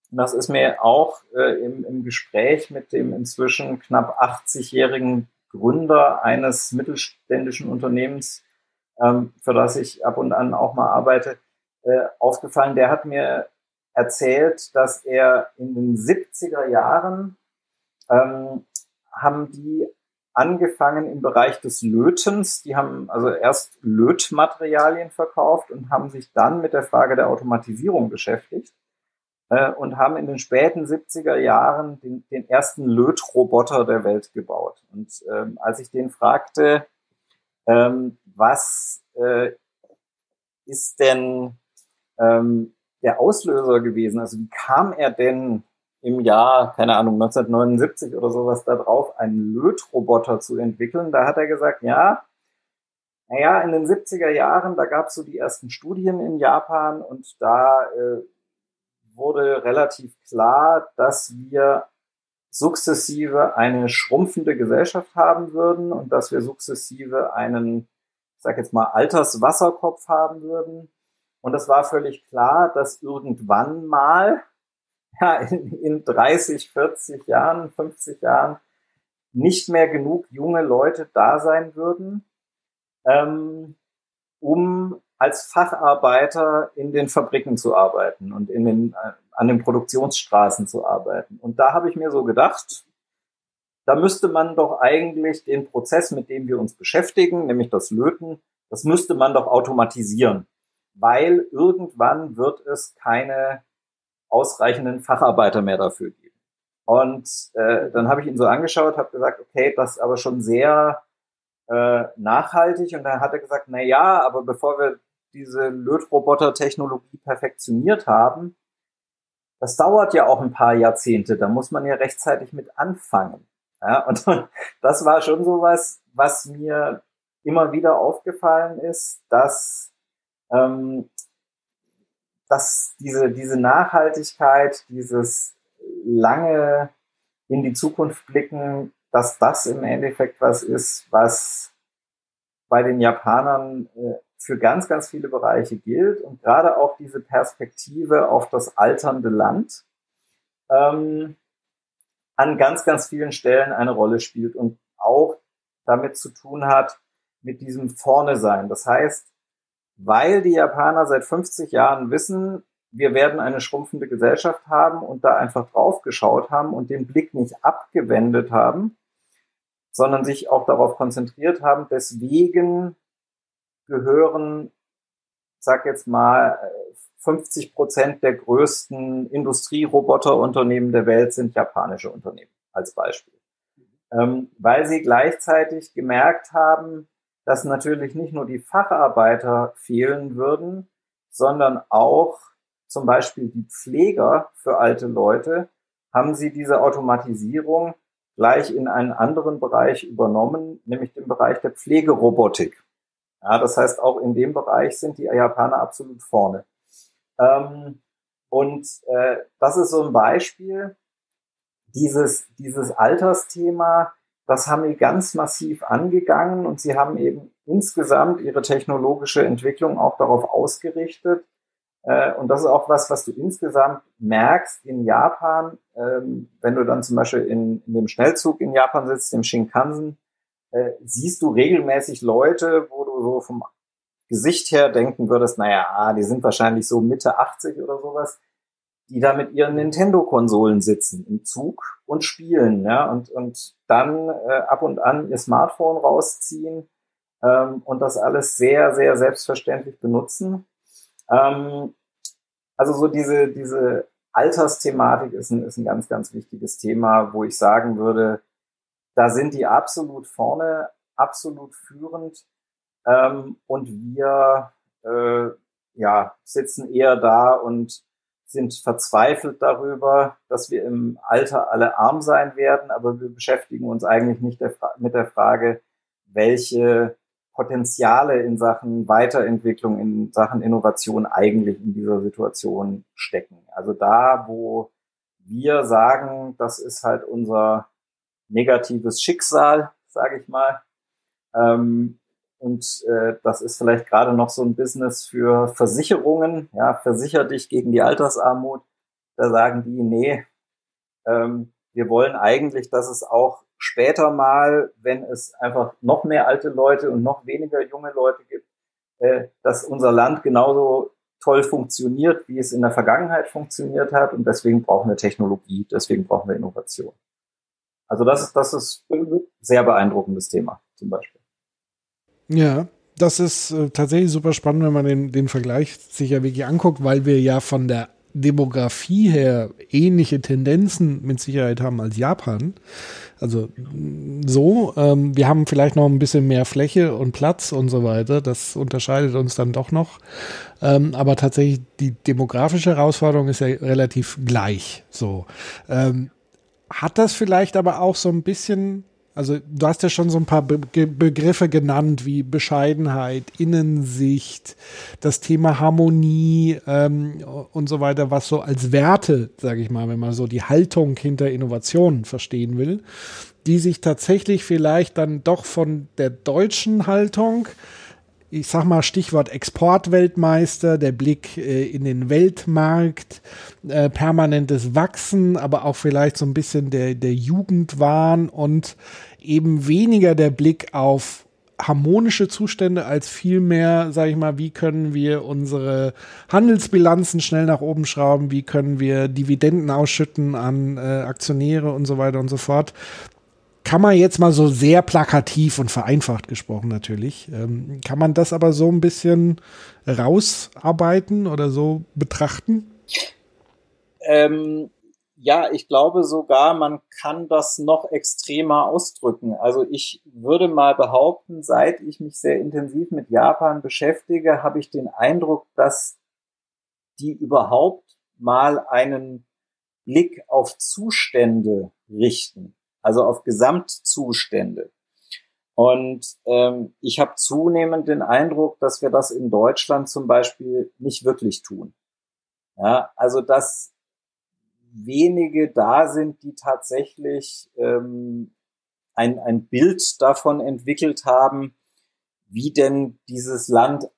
Das ist mir auch äh, im, im Gespräch mit dem inzwischen knapp 80-jährigen Gründer eines mittelständischen Unternehmens, ähm, für das ich ab und an auch mal arbeite, äh, aufgefallen. Der hat mir erzählt, dass er in den 70er Jahren ähm, haben die angefangen im Bereich des Lötens. Die haben also erst Lötmaterialien verkauft und haben sich dann mit der Frage der Automatisierung beschäftigt äh, und haben in den späten 70er Jahren den, den ersten Lötroboter der Welt gebaut. Und ähm, als ich den fragte, ähm, was äh, ist denn ähm, der Auslöser gewesen? Also wie kam er denn im Jahr, keine Ahnung, 1979 oder sowas da drauf, einen Lötroboter zu entwickeln? Da hat er gesagt, ja, naja, in den 70er Jahren, da gab es so die ersten Studien in Japan und da äh, wurde relativ klar, dass wir sukzessive eine schrumpfende Gesellschaft haben würden und dass wir sukzessive einen, ich sag jetzt mal, Alterswasserkopf haben würden. Und es war völlig klar, dass irgendwann mal, ja, in, in 30, 40 Jahren, 50 Jahren, nicht mehr genug junge Leute da sein würden, ähm, um als Facharbeiter in den Fabriken zu arbeiten und in den, äh, an den Produktionsstraßen zu arbeiten. Und da habe ich mir so gedacht, da müsste man doch eigentlich den Prozess, mit dem wir uns beschäftigen, nämlich das Löten, das müsste man doch automatisieren, weil irgendwann wird es keine ausreichenden Facharbeiter mehr dafür geben. Und äh, dann habe ich ihn so angeschaut, habe gesagt, okay, das ist aber schon sehr äh, nachhaltig. Und dann hat er gesagt, na ja, aber bevor wir diese Lötroboter-Technologie perfektioniert haben, das dauert ja auch ein paar Jahrzehnte, da muss man ja rechtzeitig mit anfangen. Ja, und das war schon so was, was mir immer wieder aufgefallen ist, dass, ähm, dass diese, diese Nachhaltigkeit, dieses lange in die Zukunft blicken, dass das im Endeffekt was ist, was bei den Japanern äh, für ganz, ganz viele Bereiche gilt und gerade auch diese Perspektive auf das alternde Land ähm, an ganz, ganz vielen Stellen eine Rolle spielt und auch damit zu tun hat, mit diesem Vorne sein. Das heißt, weil die Japaner seit 50 Jahren wissen, wir werden eine schrumpfende Gesellschaft haben und da einfach drauf geschaut haben und den Blick nicht abgewendet haben, sondern sich auch darauf konzentriert haben. Deswegen gehören, sag jetzt mal, 50 Prozent der größten Industrieroboterunternehmen der Welt sind japanische Unternehmen, als Beispiel. Ähm, weil sie gleichzeitig gemerkt haben, dass natürlich nicht nur die Facharbeiter fehlen würden, sondern auch zum Beispiel die Pfleger für alte Leute, haben sie diese Automatisierung gleich in einen anderen Bereich übernommen, nämlich den Bereich der Pflegerobotik. Ja, das heißt, auch in dem Bereich sind die Japaner absolut vorne. Ähm, und äh, das ist so ein Beispiel, dieses, dieses Altersthema, das haben die ganz massiv angegangen und sie haben eben insgesamt ihre technologische Entwicklung auch darauf ausgerichtet. Äh, und das ist auch was, was du insgesamt merkst in Japan, ähm, wenn du dann zum Beispiel in, in dem Schnellzug in Japan sitzt, dem Shinkansen, äh, siehst du regelmäßig Leute, wo du so vom Gesicht her denken würdest, naja, ah, die sind wahrscheinlich so Mitte 80 oder sowas, die da mit ihren Nintendo-Konsolen sitzen im Zug und spielen, ja, und, und dann äh, ab und an ihr Smartphone rausziehen ähm, und das alles sehr, sehr selbstverständlich benutzen. Ähm, also so diese, diese Altersthematik ist ein, ist ein ganz, ganz wichtiges Thema, wo ich sagen würde, da sind die absolut vorne, absolut führend. Ähm, und wir äh, ja, sitzen eher da und sind verzweifelt darüber, dass wir im Alter alle arm sein werden, aber wir beschäftigen uns eigentlich nicht der mit der Frage, welche Potenziale in Sachen Weiterentwicklung, in Sachen Innovation eigentlich in dieser Situation stecken. Also da, wo wir sagen, das ist halt unser negatives Schicksal, sage ich mal, ähm, und äh, das ist vielleicht gerade noch so ein Business für Versicherungen. Ja, versicher dich gegen die Altersarmut. Da sagen die, nee, ähm, wir wollen eigentlich, dass es auch später mal, wenn es einfach noch mehr alte Leute und noch weniger junge Leute gibt, äh, dass unser Land genauso toll funktioniert, wie es in der Vergangenheit funktioniert hat. Und deswegen brauchen wir Technologie, deswegen brauchen wir Innovation. Also das, das ist ein sehr beeindruckendes Thema zum Beispiel. Ja, das ist äh, tatsächlich super spannend, wenn man den, den Vergleich sich ja wirklich anguckt, weil wir ja von der Demografie her ähnliche Tendenzen mit Sicherheit haben als Japan. Also so, ähm, wir haben vielleicht noch ein bisschen mehr Fläche und Platz und so weiter. Das unterscheidet uns dann doch noch. Ähm, aber tatsächlich die demografische Herausforderung ist ja relativ gleich. So ähm, hat das vielleicht aber auch so ein bisschen also du hast ja schon so ein paar Be Begriffe genannt wie Bescheidenheit, Innensicht, das Thema Harmonie ähm, und so weiter, was so als Werte, sage ich mal, wenn man so die Haltung hinter Innovationen verstehen will, die sich tatsächlich vielleicht dann doch von der deutschen Haltung ich sag mal Stichwort Exportweltmeister, der Blick äh, in den Weltmarkt, äh, permanentes Wachsen, aber auch vielleicht so ein bisschen der, der Jugendwahn und eben weniger der Blick auf harmonische Zustände als vielmehr, sage ich mal, wie können wir unsere Handelsbilanzen schnell nach oben schrauben, wie können wir Dividenden ausschütten an äh, Aktionäre und so weiter und so fort. Kann man jetzt mal so sehr plakativ und vereinfacht gesprochen natürlich, ähm, kann man das aber so ein bisschen rausarbeiten oder so betrachten? Ähm, ja, ich glaube sogar, man kann das noch extremer ausdrücken. Also ich würde mal behaupten, seit ich mich sehr intensiv mit Japan beschäftige, habe ich den Eindruck, dass die überhaupt mal einen Blick auf Zustände richten, also auf Gesamtzustände. Und ähm, ich habe zunehmend den Eindruck, dass wir das in Deutschland zum Beispiel nicht wirklich tun. Ja, also dass wenige da sind, die tatsächlich ähm, ein, ein Bild davon entwickelt haben, wie denn dieses Land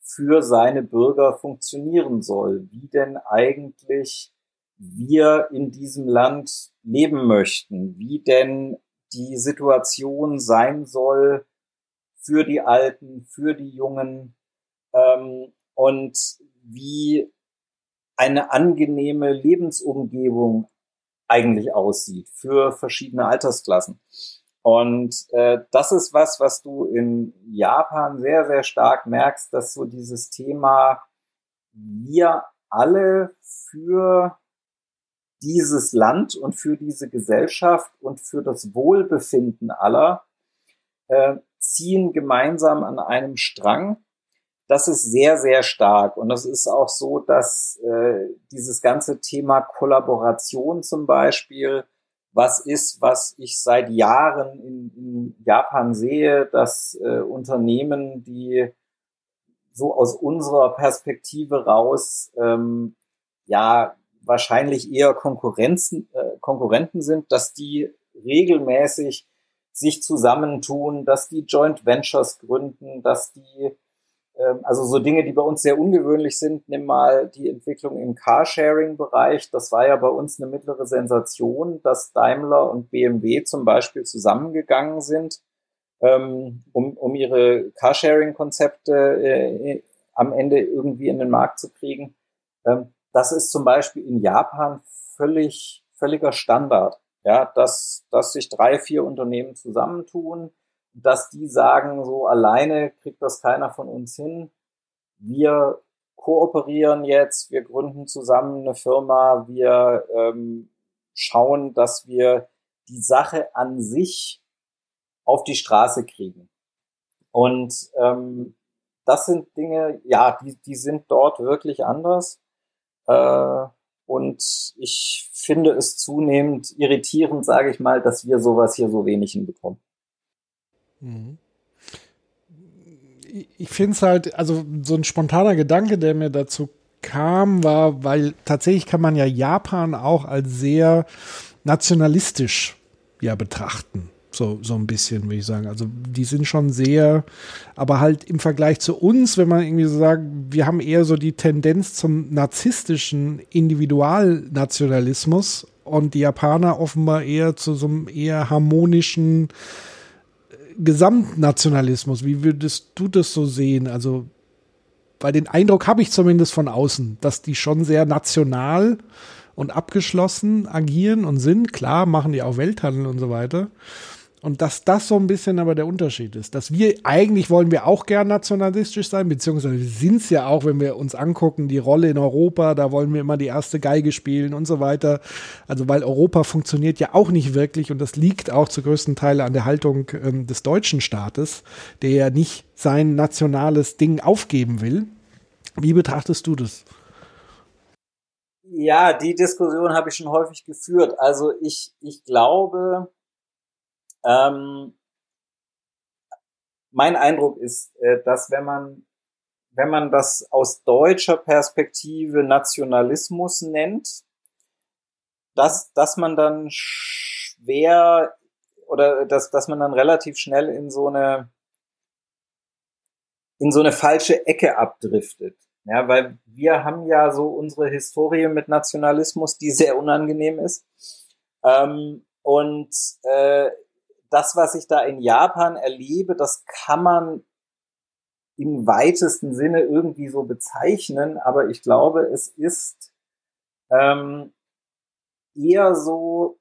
für seine Bürger funktionieren soll, wie denn eigentlich wir in diesem Land leben möchten, wie denn die Situation sein soll für die Alten, für die Jungen ähm, und wie eine angenehme Lebensumgebung eigentlich aussieht für verschiedene Altersklassen. Und äh, das ist was, was du in Japan sehr, sehr stark merkst, dass so dieses Thema wir alle für dieses Land und für diese Gesellschaft und für das Wohlbefinden aller äh, ziehen gemeinsam an einem Strang. Das ist sehr, sehr stark. Und das ist auch so, dass äh, dieses ganze Thema Kollaboration zum Beispiel was ist, was ich seit Jahren in, in Japan sehe, dass äh, Unternehmen, die so aus unserer Perspektive raus ähm, ja wahrscheinlich eher Konkurrenzen, äh, Konkurrenten sind, dass die regelmäßig sich zusammentun, dass die Joint Ventures gründen, dass die also so Dinge, die bei uns sehr ungewöhnlich sind, nimm mal die Entwicklung im Carsharing-Bereich. Das war ja bei uns eine mittlere Sensation, dass Daimler und BMW zum Beispiel zusammengegangen sind, ähm, um, um ihre Carsharing-Konzepte äh, am Ende irgendwie in den Markt zu kriegen. Ähm, das ist zum Beispiel in Japan völlig, völliger Standard. Ja, dass, dass sich drei, vier Unternehmen zusammentun, dass die sagen, so alleine kriegt das keiner von uns hin. Wir kooperieren jetzt, wir gründen zusammen eine Firma, wir ähm, schauen, dass wir die Sache an sich auf die Straße kriegen. Und ähm, das sind Dinge, ja, die, die sind dort wirklich anders. Äh, und ich finde es zunehmend irritierend, sage ich mal, dass wir sowas hier so wenig hinbekommen. Mhm. Ich finde es halt, also so ein spontaner Gedanke, der mir dazu kam, war, weil tatsächlich kann man ja Japan auch als sehr nationalistisch ja betrachten. So, so ein bisschen, würde ich sagen. Also die sind schon sehr, aber halt im Vergleich zu uns, wenn man irgendwie so sagt, wir haben eher so die Tendenz zum narzisstischen Individualnationalismus und die Japaner offenbar eher zu so einem eher harmonischen, Gesamtnationalismus, wie würdest du das so sehen? Also, weil den Eindruck habe ich zumindest von außen, dass die schon sehr national und abgeschlossen agieren und sind. Klar, machen die auch Welthandel und so weiter. Und dass das so ein bisschen aber der Unterschied ist. Dass wir, eigentlich wollen wir auch gern nationalistisch sein, beziehungsweise wir sind es ja auch, wenn wir uns angucken, die Rolle in Europa, da wollen wir immer die erste Geige spielen und so weiter. Also weil Europa funktioniert ja auch nicht wirklich und das liegt auch zu größten Teilen an der Haltung ähm, des deutschen Staates, der ja nicht sein nationales Ding aufgeben will. Wie betrachtest du das? Ja, die Diskussion habe ich schon häufig geführt. Also ich, ich glaube, ähm, mein Eindruck ist, äh, dass wenn man, wenn man das aus deutscher Perspektive Nationalismus nennt, dass, dass man dann schwer oder dass, dass man dann relativ schnell in so eine in so eine falsche Ecke abdriftet. Ja, weil wir haben ja so unsere Historie mit Nationalismus, die sehr unangenehm ist. Ähm, und äh, das, was ich da in Japan erlebe, das kann man im weitesten Sinne irgendwie so bezeichnen, aber ich glaube, es ist ähm, eher so,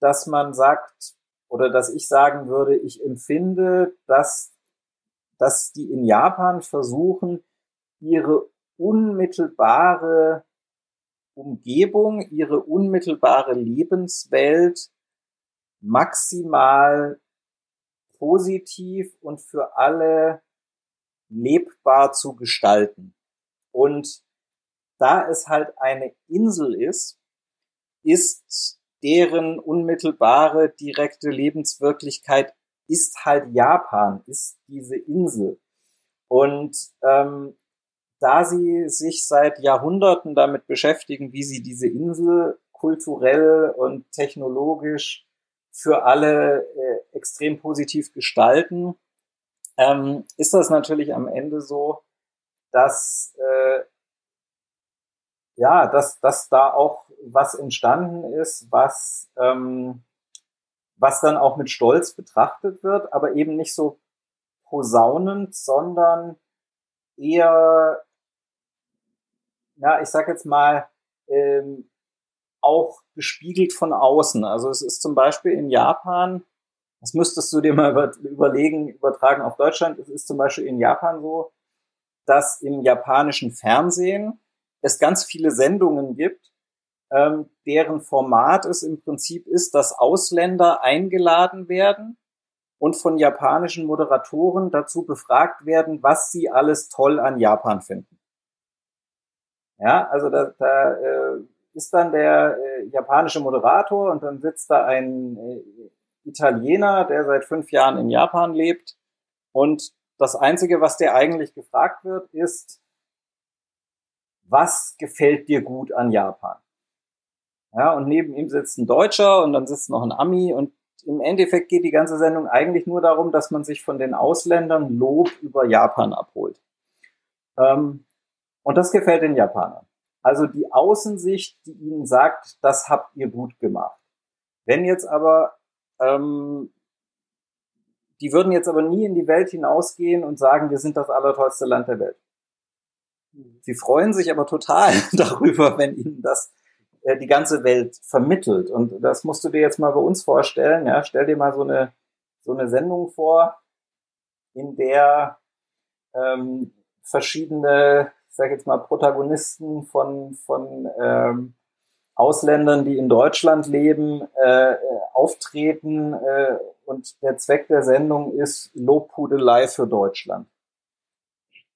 dass man sagt oder dass ich sagen würde, ich empfinde, dass, dass die in Japan versuchen, ihre unmittelbare Umgebung, ihre unmittelbare Lebenswelt maximal positiv und für alle lebbar zu gestalten. Und da es halt eine Insel ist, ist deren unmittelbare direkte Lebenswirklichkeit ist halt Japan, ist diese Insel. Und ähm, da sie sich seit Jahrhunderten damit beschäftigen, wie sie diese Insel kulturell und technologisch für alle äh, extrem positiv gestalten, ähm, ist das natürlich am Ende so, dass äh, ja, dass, dass da auch was entstanden ist, was ähm, was dann auch mit Stolz betrachtet wird, aber eben nicht so posaunend, sondern eher, ja, ich sag jetzt mal, ähm, auch gespiegelt von außen. Also es ist zum Beispiel in Japan, das müsstest du dir mal über, überlegen, übertragen auf Deutschland, es ist zum Beispiel in Japan so, dass im japanischen Fernsehen es ganz viele Sendungen gibt, ähm, deren Format es im Prinzip ist, dass Ausländer eingeladen werden und von japanischen Moderatoren dazu befragt werden, was sie alles toll an Japan finden. Ja, also da, da äh, ist dann der äh, japanische Moderator und dann sitzt da ein äh, Italiener, der seit fünf Jahren in Japan lebt und das Einzige, was der eigentlich gefragt wird, ist, was gefällt dir gut an Japan? Ja, und neben ihm sitzt ein Deutscher und dann sitzt noch ein Ami und im Endeffekt geht die ganze Sendung eigentlich nur darum, dass man sich von den Ausländern Lob über Japan abholt. Ähm, und das gefällt den Japanern. Also die Außensicht, die ihnen sagt, das habt ihr gut gemacht. Wenn jetzt aber, ähm, die würden jetzt aber nie in die Welt hinausgehen und sagen, wir sind das allertollste Land der Welt. Sie freuen sich aber total darüber, wenn ihnen das äh, die ganze Welt vermittelt. Und das musst du dir jetzt mal bei uns vorstellen. Ja? Stell dir mal so eine, so eine Sendung vor, in der ähm, verschiedene, ich sage jetzt mal, Protagonisten von, von ähm, Ausländern, die in Deutschland leben, äh, auftreten. Äh, und der Zweck der Sendung ist Lobhudelei für Deutschland.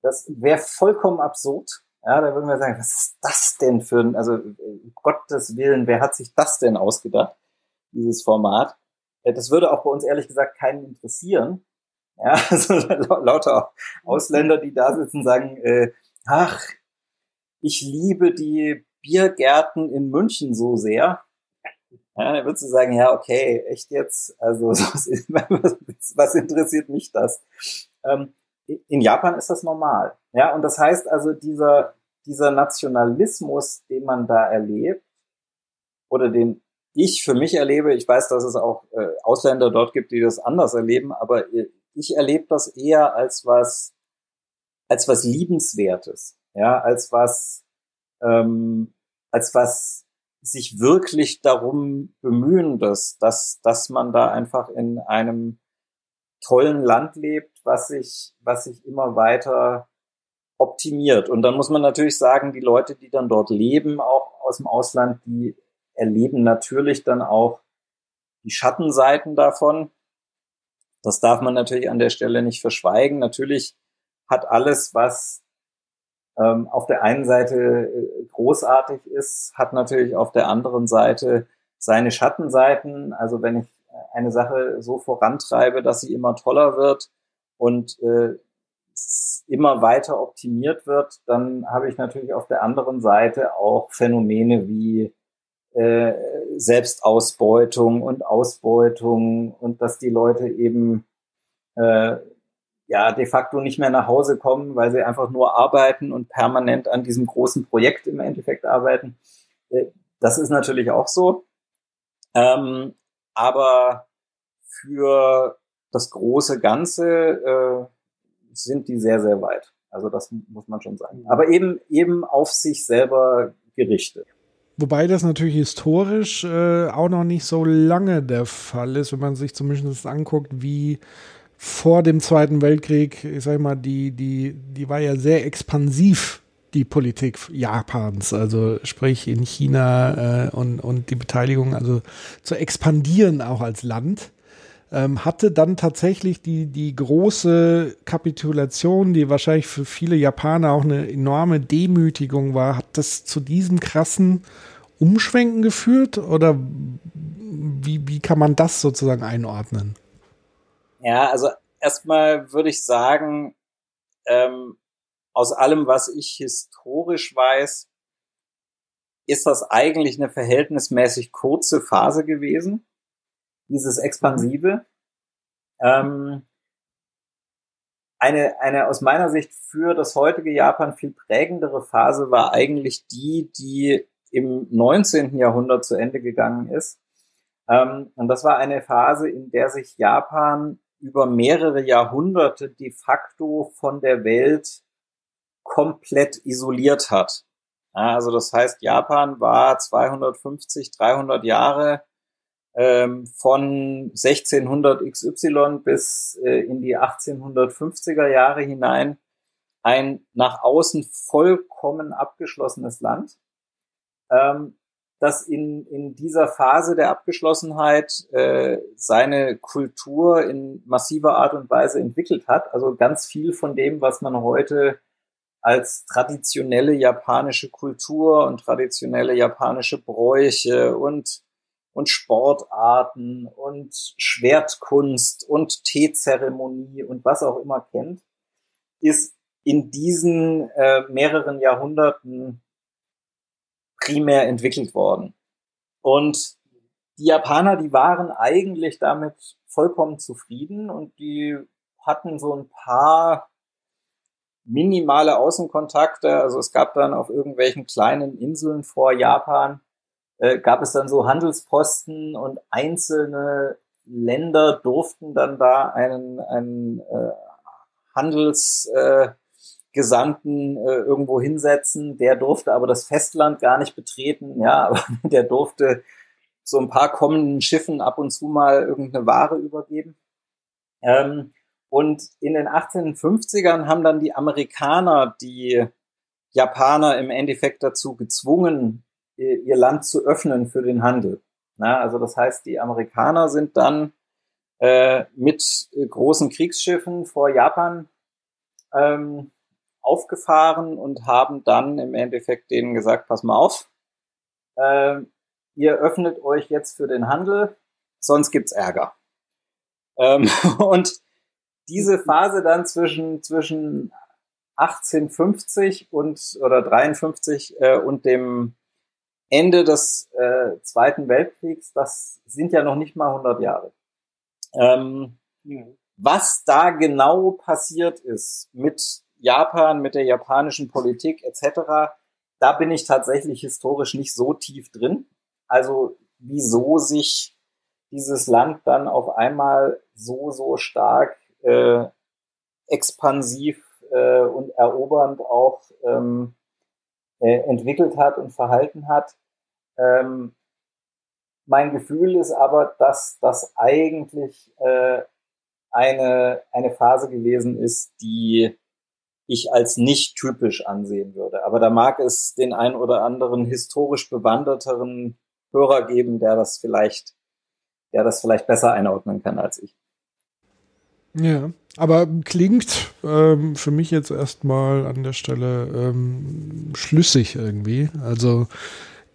Das wäre vollkommen absurd. Ja, da würden wir sagen, was ist das denn für ein, also Gottes Willen, wer hat sich das denn ausgedacht, dieses Format? Äh, das würde auch bei uns ehrlich gesagt keinen interessieren. Ja, also lauter Ausländer, die da sitzen, sagen, äh, ach, ich liebe die Biergärten in München so sehr. Ja, dann würdest du sagen, ja, okay, echt jetzt? Also was, interessiert mich das? Ähm, in Japan ist das normal. Ja, und das heißt also, dieser, dieser Nationalismus, den man da erlebt, oder den ich für mich erlebe, ich weiß, dass es auch äh, Ausländer dort gibt, die das anders erleben, aber ich erlebe das eher als was, als was liebenswertes, ja, als was, ähm, als was sich wirklich darum bemühen, dass, dass, dass man da einfach in einem tollen Land lebt, was sich, was sich immer weiter optimiert. Und dann muss man natürlich sagen, die Leute, die dann dort leben, auch aus dem Ausland, die erleben natürlich dann auch die Schattenseiten davon. Das darf man natürlich an der Stelle nicht verschweigen. Natürlich hat alles, was ähm, auf der einen Seite äh, großartig ist, hat natürlich auf der anderen Seite seine Schattenseiten. Also wenn ich eine Sache so vorantreibe, dass sie immer toller wird und äh, immer weiter optimiert wird, dann habe ich natürlich auf der anderen Seite auch Phänomene wie äh, Selbstausbeutung und Ausbeutung und dass die Leute eben äh, ja de facto nicht mehr nach Hause kommen, weil sie einfach nur arbeiten und permanent an diesem großen Projekt im Endeffekt arbeiten. Äh, das ist natürlich auch so. Ähm, aber für das große Ganze äh, sind die sehr, sehr weit. Also das muss man schon sagen. Aber eben, eben auf sich selber gerichtet. Wobei das natürlich historisch äh, auch noch nicht so lange der Fall ist, wenn man sich zumindest anguckt, wie vor dem Zweiten Weltkrieg, ich sag mal, die, die, die war ja sehr expansiv, die Politik Japans, also sprich in China äh, und, und die Beteiligung, also zu expandieren auch als Land ähm, hatte dann tatsächlich die, die große Kapitulation, die wahrscheinlich für viele Japaner auch eine enorme Demütigung war, hat das zu diesem krassen Umschwenken geführt oder wie, wie kann man das sozusagen einordnen? Ja, also erstmal würde ich sagen, ähm, aus allem, was ich historisch weiß, ist das eigentlich eine verhältnismäßig kurze Phase gewesen dieses Expansive. Ähm, eine, eine aus meiner Sicht für das heutige Japan viel prägendere Phase war eigentlich die, die im 19. Jahrhundert zu Ende gegangen ist. Ähm, und das war eine Phase, in der sich Japan über mehrere Jahrhunderte de facto von der Welt komplett isoliert hat. also das heißt, Japan war 250, 300 Jahre ähm, von 1600 XY bis äh, in die 1850er Jahre hinein ein nach außen vollkommen abgeschlossenes Land. Ähm, das in, in dieser Phase der Abgeschlossenheit äh, seine Kultur in massiver Art und Weise entwickelt hat. Also ganz viel von dem, was man heute als traditionelle japanische Kultur und traditionelle japanische Bräuche und, und Sportarten und Schwertkunst und Teezeremonie und was auch immer kennt, ist in diesen äh, mehreren Jahrhunderten primär entwickelt worden. Und die Japaner, die waren eigentlich damit vollkommen zufrieden und die hatten so ein paar minimale Außenkontakte. Also es gab dann auf irgendwelchen kleinen Inseln vor Japan, äh, gab es dann so Handelsposten und einzelne Länder durften dann da einen, einen äh, Handels, äh, Gesandten äh, irgendwo hinsetzen. Der durfte aber das Festland gar nicht betreten. Ja, aber der durfte so ein paar kommenden Schiffen ab und zu mal irgendeine Ware übergeben. Ähm, und in den 1850ern haben dann die Amerikaner die Japaner im Endeffekt dazu gezwungen, ihr Land zu öffnen für den Handel. Na, also das heißt, die Amerikaner sind dann äh, mit großen Kriegsschiffen vor Japan ähm, aufgefahren und haben dann im Endeffekt denen gesagt, pass mal auf, äh, ihr öffnet euch jetzt für den Handel, sonst gibt's Ärger. Ähm, und diese Phase dann zwischen, zwischen 1850 und oder 53 äh, und dem Ende des äh, Zweiten Weltkriegs, das sind ja noch nicht mal 100 Jahre. Ähm, mhm. Was da genau passiert ist mit Japan, mit der japanischen Politik etc., da bin ich tatsächlich historisch nicht so tief drin. Also wieso sich dieses Land dann auf einmal so, so stark äh, expansiv äh, und erobernd auch ähm, äh, entwickelt hat und verhalten hat. Ähm, mein Gefühl ist aber, dass das eigentlich äh, eine, eine Phase gewesen ist, die ich als nicht typisch ansehen würde. Aber da mag es den ein oder anderen historisch bewanderteren Hörer geben, der das vielleicht, der das vielleicht besser einordnen kann als ich. Ja, aber klingt ähm, für mich jetzt erstmal an der Stelle ähm, schlüssig irgendwie. Also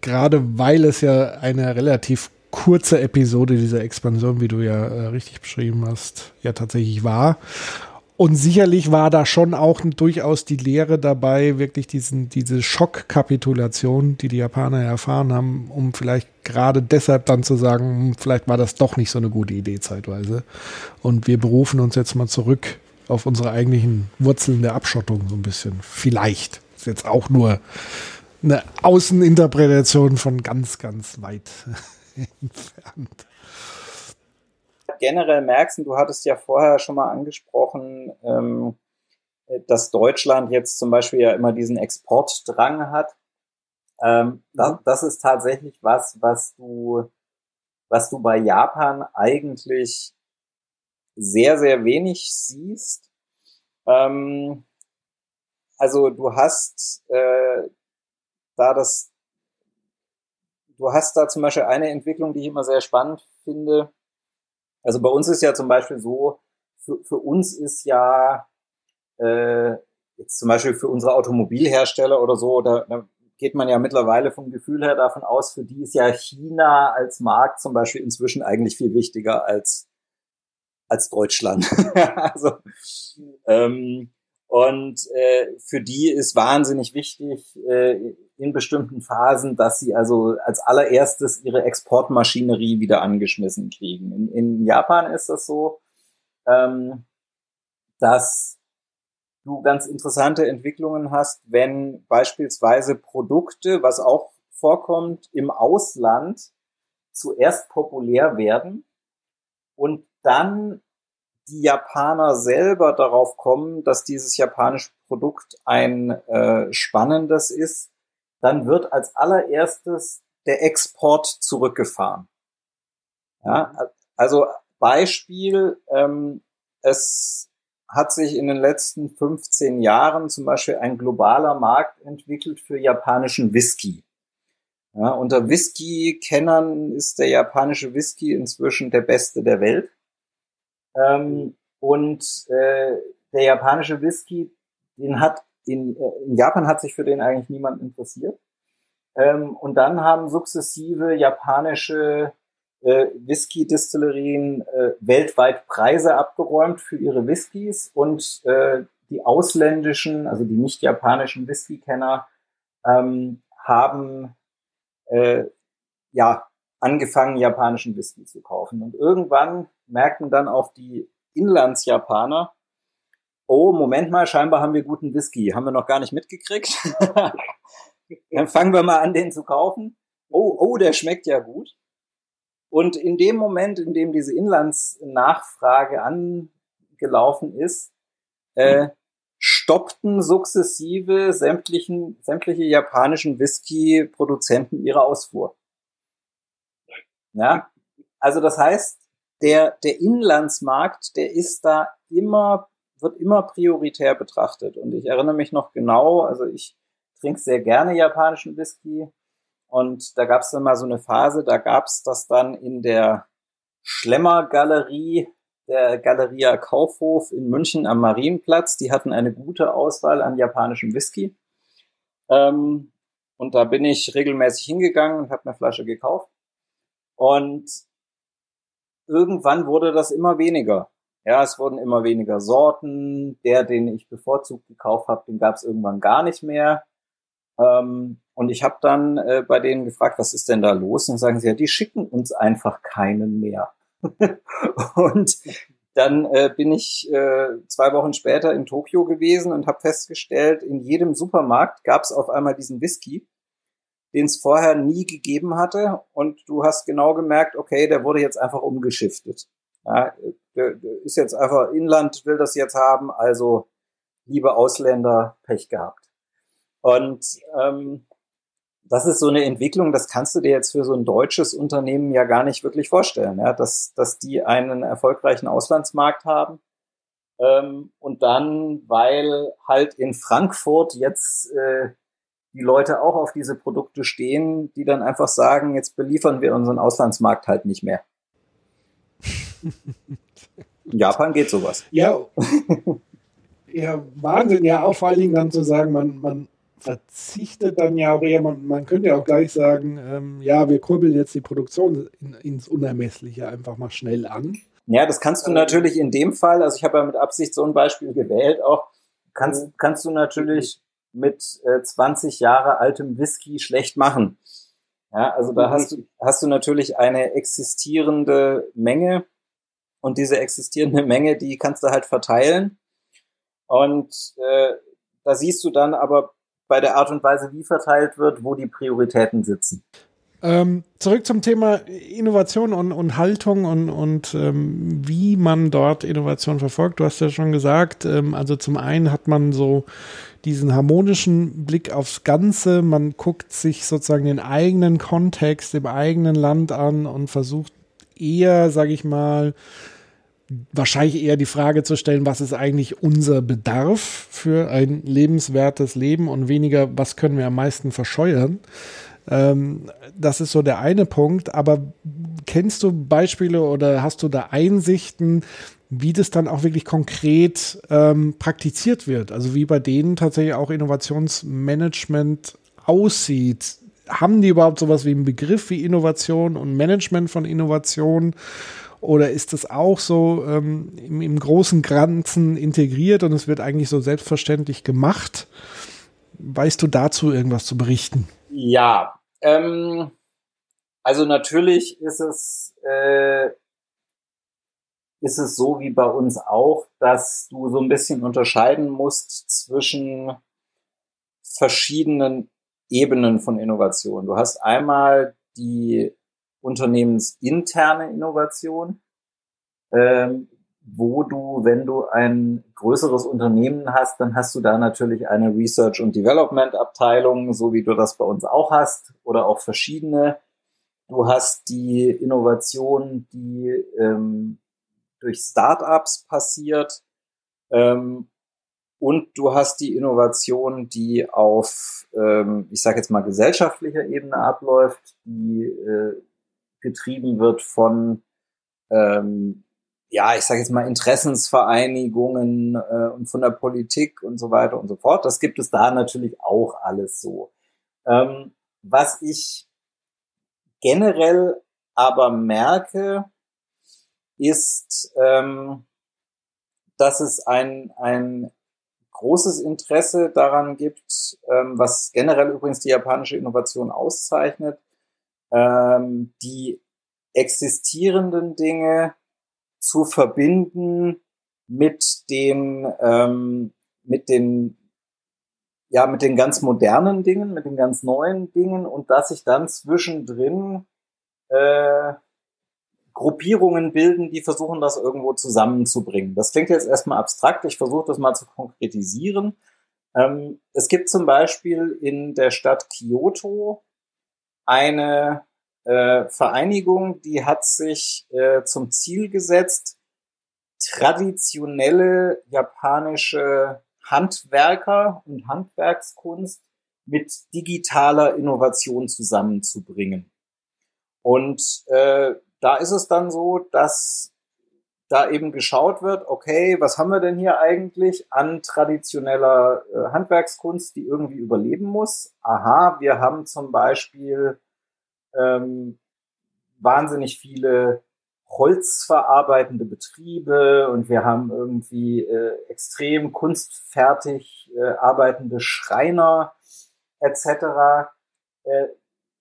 gerade weil es ja eine relativ kurze Episode dieser Expansion, wie du ja äh, richtig beschrieben hast, ja tatsächlich war und sicherlich war da schon auch durchaus die Lehre dabei, wirklich diesen, diese Schockkapitulation, die die Japaner erfahren haben, um vielleicht gerade deshalb dann zu sagen, hm, vielleicht war das doch nicht so eine gute Idee zeitweise. Und wir berufen uns jetzt mal zurück auf unsere eigentlichen Wurzeln der Abschottung so ein bisschen. Vielleicht. Ist jetzt auch nur eine Außeninterpretation von ganz, ganz weit entfernt generell merkst, und du hattest ja vorher schon mal angesprochen, ähm, dass Deutschland jetzt zum Beispiel ja immer diesen Exportdrang hat. Ähm, das, das ist tatsächlich was, was du, was du bei Japan eigentlich sehr, sehr wenig siehst. Ähm, also du hast äh, da das, du hast da zum Beispiel eine Entwicklung, die ich immer sehr spannend finde. Also bei uns ist ja zum Beispiel so, für, für uns ist ja äh, jetzt zum Beispiel für unsere Automobilhersteller oder so, da, da geht man ja mittlerweile vom Gefühl her davon aus, für die ist ja China als Markt zum Beispiel inzwischen eigentlich viel wichtiger als als Deutschland. also ähm, und äh, für die ist wahnsinnig wichtig äh, in bestimmten Phasen, dass sie also als allererstes ihre Exportmaschinerie wieder angeschmissen kriegen. In, in Japan ist das so, ähm, dass du ganz interessante Entwicklungen hast, wenn beispielsweise Produkte, was auch vorkommt, im Ausland zuerst populär werden und dann die Japaner selber darauf kommen, dass dieses japanische Produkt ein äh, spannendes ist, dann wird als allererstes der Export zurückgefahren. Ja, also Beispiel, ähm, es hat sich in den letzten 15 Jahren zum Beispiel ein globaler Markt entwickelt für japanischen Whisky. Ja, unter Whisky-Kennern ist der japanische Whisky inzwischen der beste der Welt. Ähm, und äh, der japanische Whisky, den hat den, äh, in Japan hat sich für den eigentlich niemand interessiert. Ähm, und dann haben sukzessive japanische äh, Whisky-Distillerien äh, weltweit Preise abgeräumt für ihre Whiskys und äh, die ausländischen, also die nicht japanischen Whisky-Kenner, ähm, haben äh, ja angefangen, japanischen Whisky zu kaufen. Und irgendwann merkten dann auch die Inlandsjapaner, oh, Moment mal, scheinbar haben wir guten Whisky, haben wir noch gar nicht mitgekriegt. dann fangen wir mal an, den zu kaufen. Oh, oh, der schmeckt ja gut. Und in dem Moment, in dem diese Inlandsnachfrage angelaufen ist, äh, stoppten sukzessive sämtlichen, sämtliche japanischen Whisky-Produzenten ihre Ausfuhr. Ja, also das heißt, der, der Inlandsmarkt, der ist da immer, wird immer prioritär betrachtet. Und ich erinnere mich noch genau, also ich trinke sehr gerne japanischen Whisky. Und da gab es dann mal so eine Phase, da gab es das dann in der Schlemmergalerie der Galeria Kaufhof in München am Marienplatz. Die hatten eine gute Auswahl an japanischem Whisky. Ähm, und da bin ich regelmäßig hingegangen und habe eine Flasche gekauft. Und irgendwann wurde das immer weniger. Ja, es wurden immer weniger Sorten. Der, den ich bevorzugt gekauft habe, den gab es irgendwann gar nicht mehr. Ähm, und ich habe dann äh, bei denen gefragt, was ist denn da los? Und sagen sie, ja, die schicken uns einfach keinen mehr. und dann äh, bin ich äh, zwei Wochen später in Tokio gewesen und habe festgestellt, in jedem Supermarkt gab es auf einmal diesen Whisky, den es vorher nie gegeben hatte. Und du hast genau gemerkt, okay, der wurde jetzt einfach umgeschiftet. Ja, der, der ist jetzt einfach Inland, will das jetzt haben, also liebe Ausländer, Pech gehabt. Und ähm, das ist so eine Entwicklung, das kannst du dir jetzt für so ein deutsches Unternehmen ja gar nicht wirklich vorstellen, ja, dass, dass die einen erfolgreichen Auslandsmarkt haben. Ähm, und dann, weil halt in Frankfurt jetzt äh, die Leute auch auf diese Produkte stehen, die dann einfach sagen, jetzt beliefern wir unseren Auslandsmarkt halt nicht mehr. In Japan geht sowas. Ja, ja, Wahnsinn, ja, auch vor allen Dingen dann zu sagen, man, man verzichtet dann ja auch eher, man, man könnte ja auch gleich sagen, ähm, ja, wir kurbeln jetzt die Produktion in, ins Unermessliche einfach mal schnell an. Ja, das kannst du natürlich in dem Fall, also ich habe ja mit Absicht so ein Beispiel gewählt, auch kannst, kannst du natürlich mit äh, 20 Jahre altem Whisky schlecht machen. Ja, also da hast du, hast du natürlich eine existierende Menge und diese existierende Menge, die kannst du halt verteilen. Und äh, da siehst du dann aber bei der Art und Weise, wie verteilt wird, wo die Prioritäten sitzen. Ähm, zurück zum Thema Innovation und, und Haltung und, und ähm, wie man dort Innovation verfolgt. Du hast ja schon gesagt, ähm, also zum einen hat man so diesen harmonischen Blick aufs Ganze. Man guckt sich sozusagen den eigenen Kontext im eigenen Land an und versucht eher, sage ich mal, wahrscheinlich eher die Frage zu stellen, was ist eigentlich unser Bedarf für ein lebenswertes Leben und weniger, was können wir am meisten verscheuern. Ähm, das ist so der eine Punkt. Aber kennst du Beispiele oder hast du da Einsichten, wie das dann auch wirklich konkret ähm, praktiziert wird? Also wie bei denen tatsächlich auch Innovationsmanagement aussieht. Haben die überhaupt sowas wie einen Begriff wie Innovation und Management von Innovation? Oder ist das auch so ähm, im, im großen Ganzen integriert und es wird eigentlich so selbstverständlich gemacht? Weißt du dazu irgendwas zu berichten? Ja, ähm, also natürlich ist es, äh, ist es so wie bei uns auch, dass du so ein bisschen unterscheiden musst zwischen verschiedenen Ebenen von Innovation. Du hast einmal die unternehmensinterne Innovation, ähm, wo du, wenn du ein größeres Unternehmen hast, dann hast du da natürlich eine Research und Development Abteilung, so wie du das bei uns auch hast, oder auch verschiedene. Du hast die Innovation, die ähm, durch Startups passiert. Ähm, und du hast die Innovation, die auf, ähm, ich sage jetzt mal, gesellschaftlicher Ebene abläuft, die äh, getrieben wird von, ähm, ja, ich sage jetzt mal, Interessensvereinigungen äh, und von der Politik und so weiter und so fort. Das gibt es da natürlich auch alles so. Ähm, was ich generell aber merke, ist, ähm, dass es ein, ein großes Interesse daran gibt, ähm, was generell übrigens die japanische Innovation auszeichnet, ähm, die existierenden Dinge zu verbinden mit den, ähm, mit den, ja, mit den ganz modernen Dingen, mit den ganz neuen Dingen und dass sich dann zwischendrin äh, Gruppierungen bilden, die versuchen, das irgendwo zusammenzubringen. Das klingt jetzt erstmal abstrakt, ich versuche das mal zu konkretisieren. Ähm, es gibt zum Beispiel in der Stadt Kyoto eine äh, Vereinigung, die hat sich äh, zum Ziel gesetzt, traditionelle japanische Handwerker und Handwerkskunst mit digitaler Innovation zusammenzubringen. Und äh, da ist es dann so, dass da eben geschaut wird, okay, was haben wir denn hier eigentlich an traditioneller äh, Handwerkskunst, die irgendwie überleben muss? Aha, wir haben zum Beispiel ähm, wahnsinnig viele holzverarbeitende Betriebe und wir haben irgendwie äh, extrem kunstfertig äh, arbeitende Schreiner etc. Äh,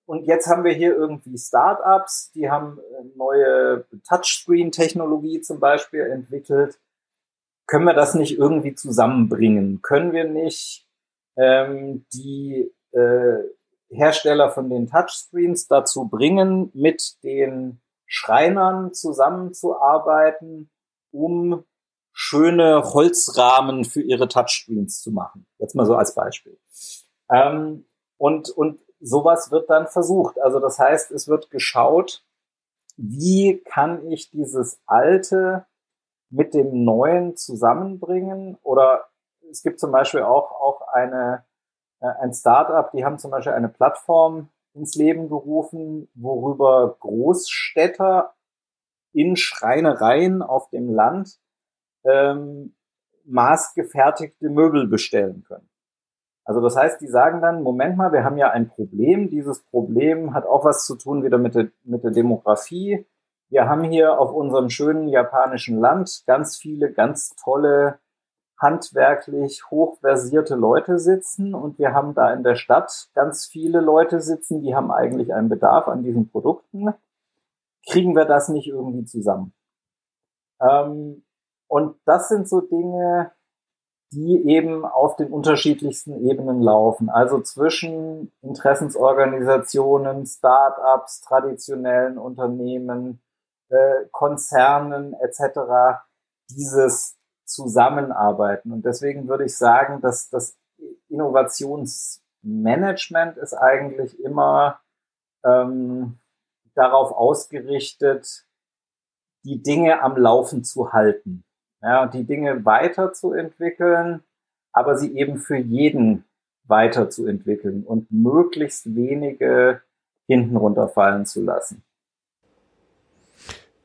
und jetzt haben wir hier irgendwie Startups, die haben äh, neue Touchscreen-Technologie zum Beispiel entwickelt. Können wir das nicht irgendwie zusammenbringen? Können wir nicht ähm, die äh, Hersteller von den Touchscreens dazu bringen, mit den Schreinern zusammenzuarbeiten, um schöne Holzrahmen für ihre Touchscreens zu machen. Jetzt mal so als Beispiel. Ähm, und, und sowas wird dann versucht. Also das heißt, es wird geschaut, wie kann ich dieses alte mit dem neuen zusammenbringen? Oder es gibt zum Beispiel auch, auch eine, ein Startup, die haben zum Beispiel eine Plattform ins Leben gerufen, worüber Großstädter in Schreinereien auf dem Land ähm, maßgefertigte Möbel bestellen können. Also das heißt, die sagen dann, Moment mal, wir haben ja ein Problem. Dieses Problem hat auch was zu tun wieder mit der, mit der Demografie. Wir haben hier auf unserem schönen japanischen Land ganz viele ganz tolle, handwerklich hochversierte Leute sitzen und wir haben da in der Stadt ganz viele Leute sitzen, die haben eigentlich einen Bedarf an diesen Produkten. Kriegen wir das nicht irgendwie zusammen? Ähm, und das sind so Dinge, die eben auf den unterschiedlichsten Ebenen laufen. Also zwischen Interessensorganisationen, Start-ups, traditionellen Unternehmen, äh, Konzernen etc. dieses Zusammenarbeiten. Und deswegen würde ich sagen, dass das Innovationsmanagement ist eigentlich immer ähm, darauf ausgerichtet, die Dinge am Laufen zu halten ja, und die Dinge weiterzuentwickeln, aber sie eben für jeden weiterzuentwickeln und möglichst wenige hinten runterfallen zu lassen.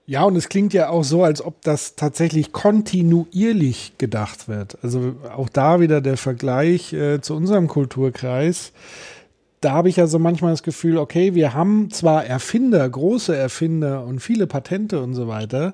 Ja, und es klingt ja auch so, als ob das tatsächlich kontinuierlich gedacht wird. Also auch da wieder der Vergleich äh, zu unserem Kulturkreis. Da habe ich ja so manchmal das Gefühl, okay, wir haben zwar Erfinder, große Erfinder und viele Patente und so weiter,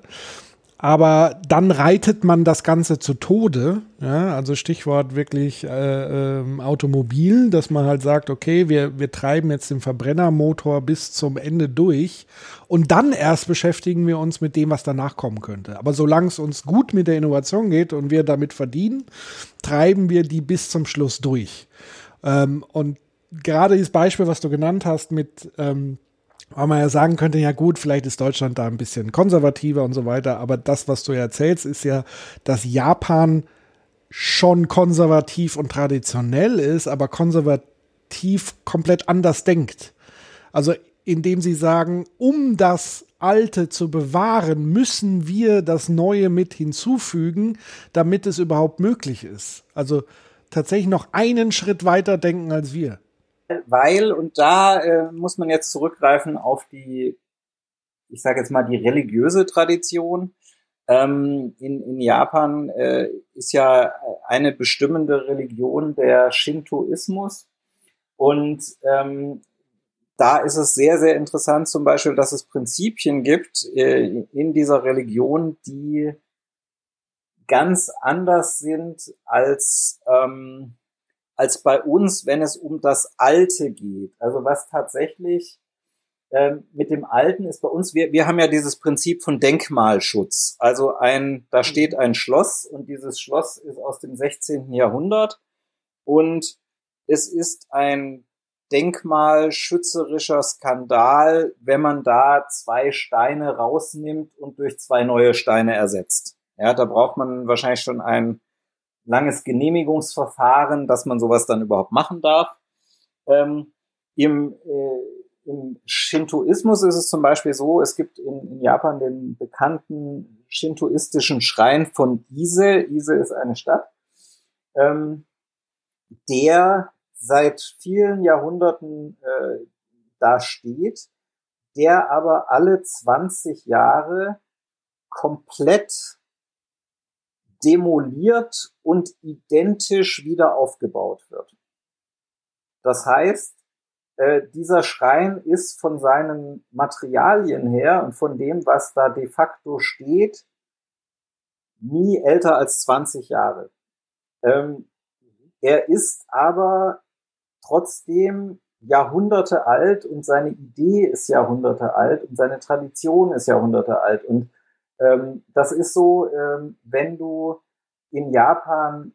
aber dann reitet man das Ganze zu Tode. Ja, also Stichwort wirklich äh, äh, Automobil, dass man halt sagt, okay, wir, wir treiben jetzt den Verbrennermotor bis zum Ende durch und dann erst beschäftigen wir uns mit dem, was danach kommen könnte. Aber solange es uns gut mit der Innovation geht und wir damit verdienen, treiben wir die bis zum Schluss durch. Ähm, und gerade dieses Beispiel, was du genannt hast mit ähm, weil man ja sagen könnte, ja gut, vielleicht ist Deutschland da ein bisschen konservativer und so weiter, aber das, was du ja erzählst, ist ja, dass Japan schon konservativ und traditionell ist, aber konservativ komplett anders denkt. Also indem sie sagen, um das Alte zu bewahren, müssen wir das Neue mit hinzufügen, damit es überhaupt möglich ist. Also tatsächlich noch einen Schritt weiter denken als wir. Weil, und da äh, muss man jetzt zurückgreifen auf die, ich sage jetzt mal, die religiöse Tradition. Ähm, in, in Japan äh, ist ja eine bestimmende Religion der Shintoismus. Und ähm, da ist es sehr, sehr interessant zum Beispiel, dass es Prinzipien gibt äh, in dieser Religion, die ganz anders sind als, ähm, als bei uns, wenn es um das Alte geht. Also was tatsächlich ähm, mit dem Alten ist bei uns, wir, wir haben ja dieses Prinzip von Denkmalschutz. Also ein, da steht ein Schloss und dieses Schloss ist aus dem 16. Jahrhundert und es ist ein denkmalschützerischer Skandal, wenn man da zwei Steine rausnimmt und durch zwei neue Steine ersetzt. Ja, da braucht man wahrscheinlich schon ein langes Genehmigungsverfahren, dass man sowas dann überhaupt machen darf. Ähm, im, äh, Im Shintoismus ist es zum Beispiel so, es gibt in, in Japan den bekannten shintoistischen Schrein von Ise. Ise ist eine Stadt. Ähm, der seit vielen Jahrhunderten äh, da steht, der aber alle 20 Jahre komplett demoliert und identisch wieder aufgebaut wird. Das heißt, äh, dieser Schrein ist von seinen Materialien her und von dem, was da de facto steht, nie älter als 20 Jahre. Ähm, er ist aber trotzdem Jahrhunderte alt und seine Idee ist Jahrhunderte alt und seine Tradition ist Jahrhunderte alt. Und ähm, das ist so, ähm, wenn du in Japan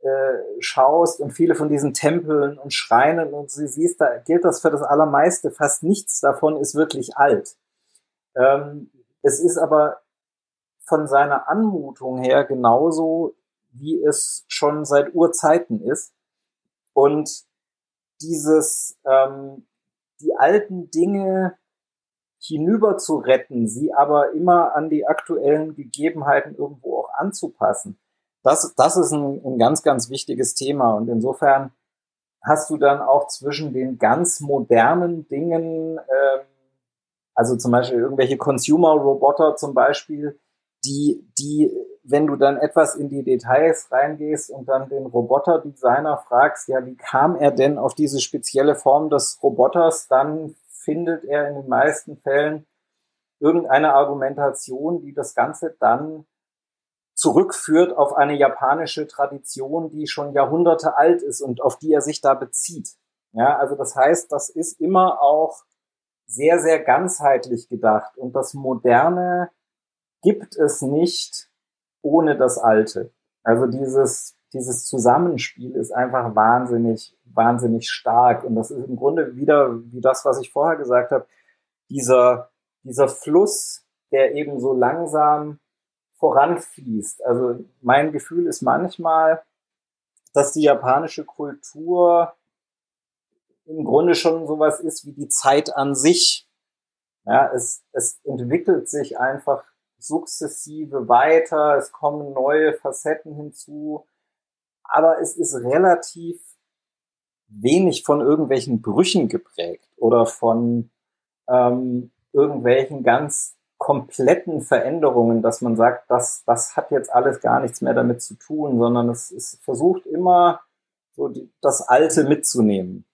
äh, schaust und viele von diesen Tempeln und Schreinen und sie siehst, da gilt das für das Allermeiste. Fast nichts davon ist wirklich alt. Ähm, es ist aber von seiner Anmutung her genauso, wie es schon seit Urzeiten ist. Und dieses, ähm, die alten Dinge hinüber zu retten, sie aber immer an die aktuellen Gegebenheiten irgendwo auch anzupassen. Das, das ist ein, ein ganz, ganz wichtiges Thema. Und insofern hast du dann auch zwischen den ganz modernen Dingen, ähm, also zum Beispiel irgendwelche Consumer-Roboter zum Beispiel, die, die, wenn du dann etwas in die Details reingehst und dann den Roboter-Designer fragst, ja, wie kam er denn auf diese spezielle Form des Roboters, dann findet er in den meisten Fällen irgendeine Argumentation, die das Ganze dann zurückführt auf eine japanische Tradition, die schon Jahrhunderte alt ist und auf die er sich da bezieht. Ja, also das heißt, das ist immer auch sehr, sehr ganzheitlich gedacht und das Moderne gibt es nicht ohne das Alte. Also dieses, dieses Zusammenspiel ist einfach wahnsinnig, wahnsinnig stark. Und das ist im Grunde wieder wie das, was ich vorher gesagt habe, dieser, dieser Fluss, der eben so langsam voranfließt. Also mein Gefühl ist manchmal, dass die japanische Kultur im Grunde schon sowas ist wie die Zeit an sich. Ja, es, es entwickelt sich einfach sukzessive weiter, es kommen neue Facetten hinzu, aber es ist relativ wenig von irgendwelchen Brüchen geprägt oder von ähm, irgendwelchen ganz kompletten Veränderungen, dass man sagt, das, das hat jetzt alles gar nichts mehr damit zu tun, sondern es, es versucht immer so die, das Alte mitzunehmen.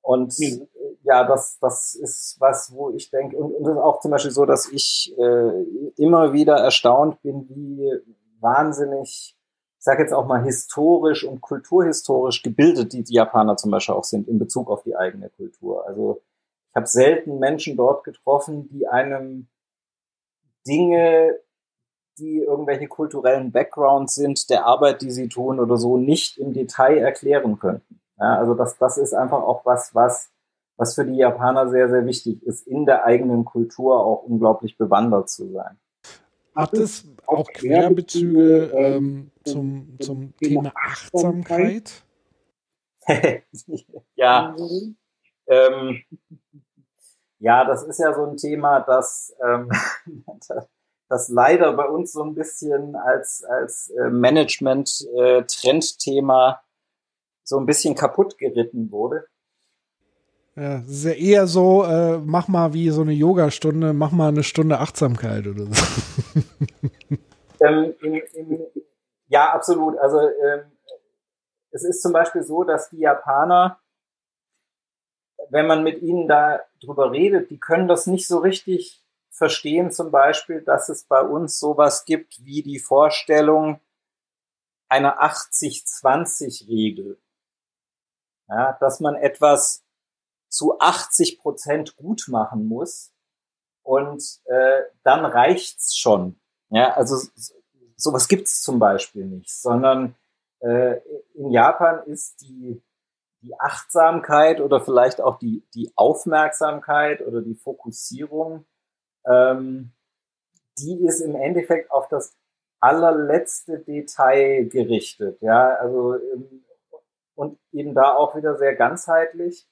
Und mhm ja, das, das ist was, wo ich denke, und, und das ist auch zum Beispiel so, dass ich äh, immer wieder erstaunt bin, wie wahnsinnig, ich sage jetzt auch mal historisch und kulturhistorisch gebildet die, die Japaner zum Beispiel auch sind in Bezug auf die eigene Kultur. Also ich habe selten Menschen dort getroffen, die einem Dinge, die irgendwelche kulturellen Backgrounds sind, der Arbeit, die sie tun oder so, nicht im Detail erklären könnten. Ja, also das, das ist einfach auch was, was was für die Japaner sehr, sehr wichtig ist, in der eigenen Kultur auch unglaublich bewandert zu sein. Hat es auch Querbezüge ähm, zum, zum Thema Achtsamkeit? ja. Ähm, Ja, das ist ja so ein Thema, das, ähm, das leider bei uns so ein bisschen als, als äh, Management-Trendthema äh, so ein bisschen kaputt geritten wurde. Ja, es ist ja eher so, äh, mach mal wie so eine Yoga-Stunde, mach mal eine Stunde Achtsamkeit oder so. Ähm, im, im, ja, absolut. Also ähm, es ist zum Beispiel so, dass die Japaner, wenn man mit ihnen da drüber redet, die können das nicht so richtig verstehen, zum Beispiel, dass es bei uns sowas gibt wie die Vorstellung einer 80-20-Regel. Ja, dass man etwas zu 80 Prozent gut machen muss und äh, dann reicht's schon. Ja, also sowas gibt's zum Beispiel nicht, sondern äh, in Japan ist die die Achtsamkeit oder vielleicht auch die die Aufmerksamkeit oder die Fokussierung, ähm, die ist im Endeffekt auf das allerletzte Detail gerichtet. Ja, also ähm, und eben da auch wieder sehr ganzheitlich.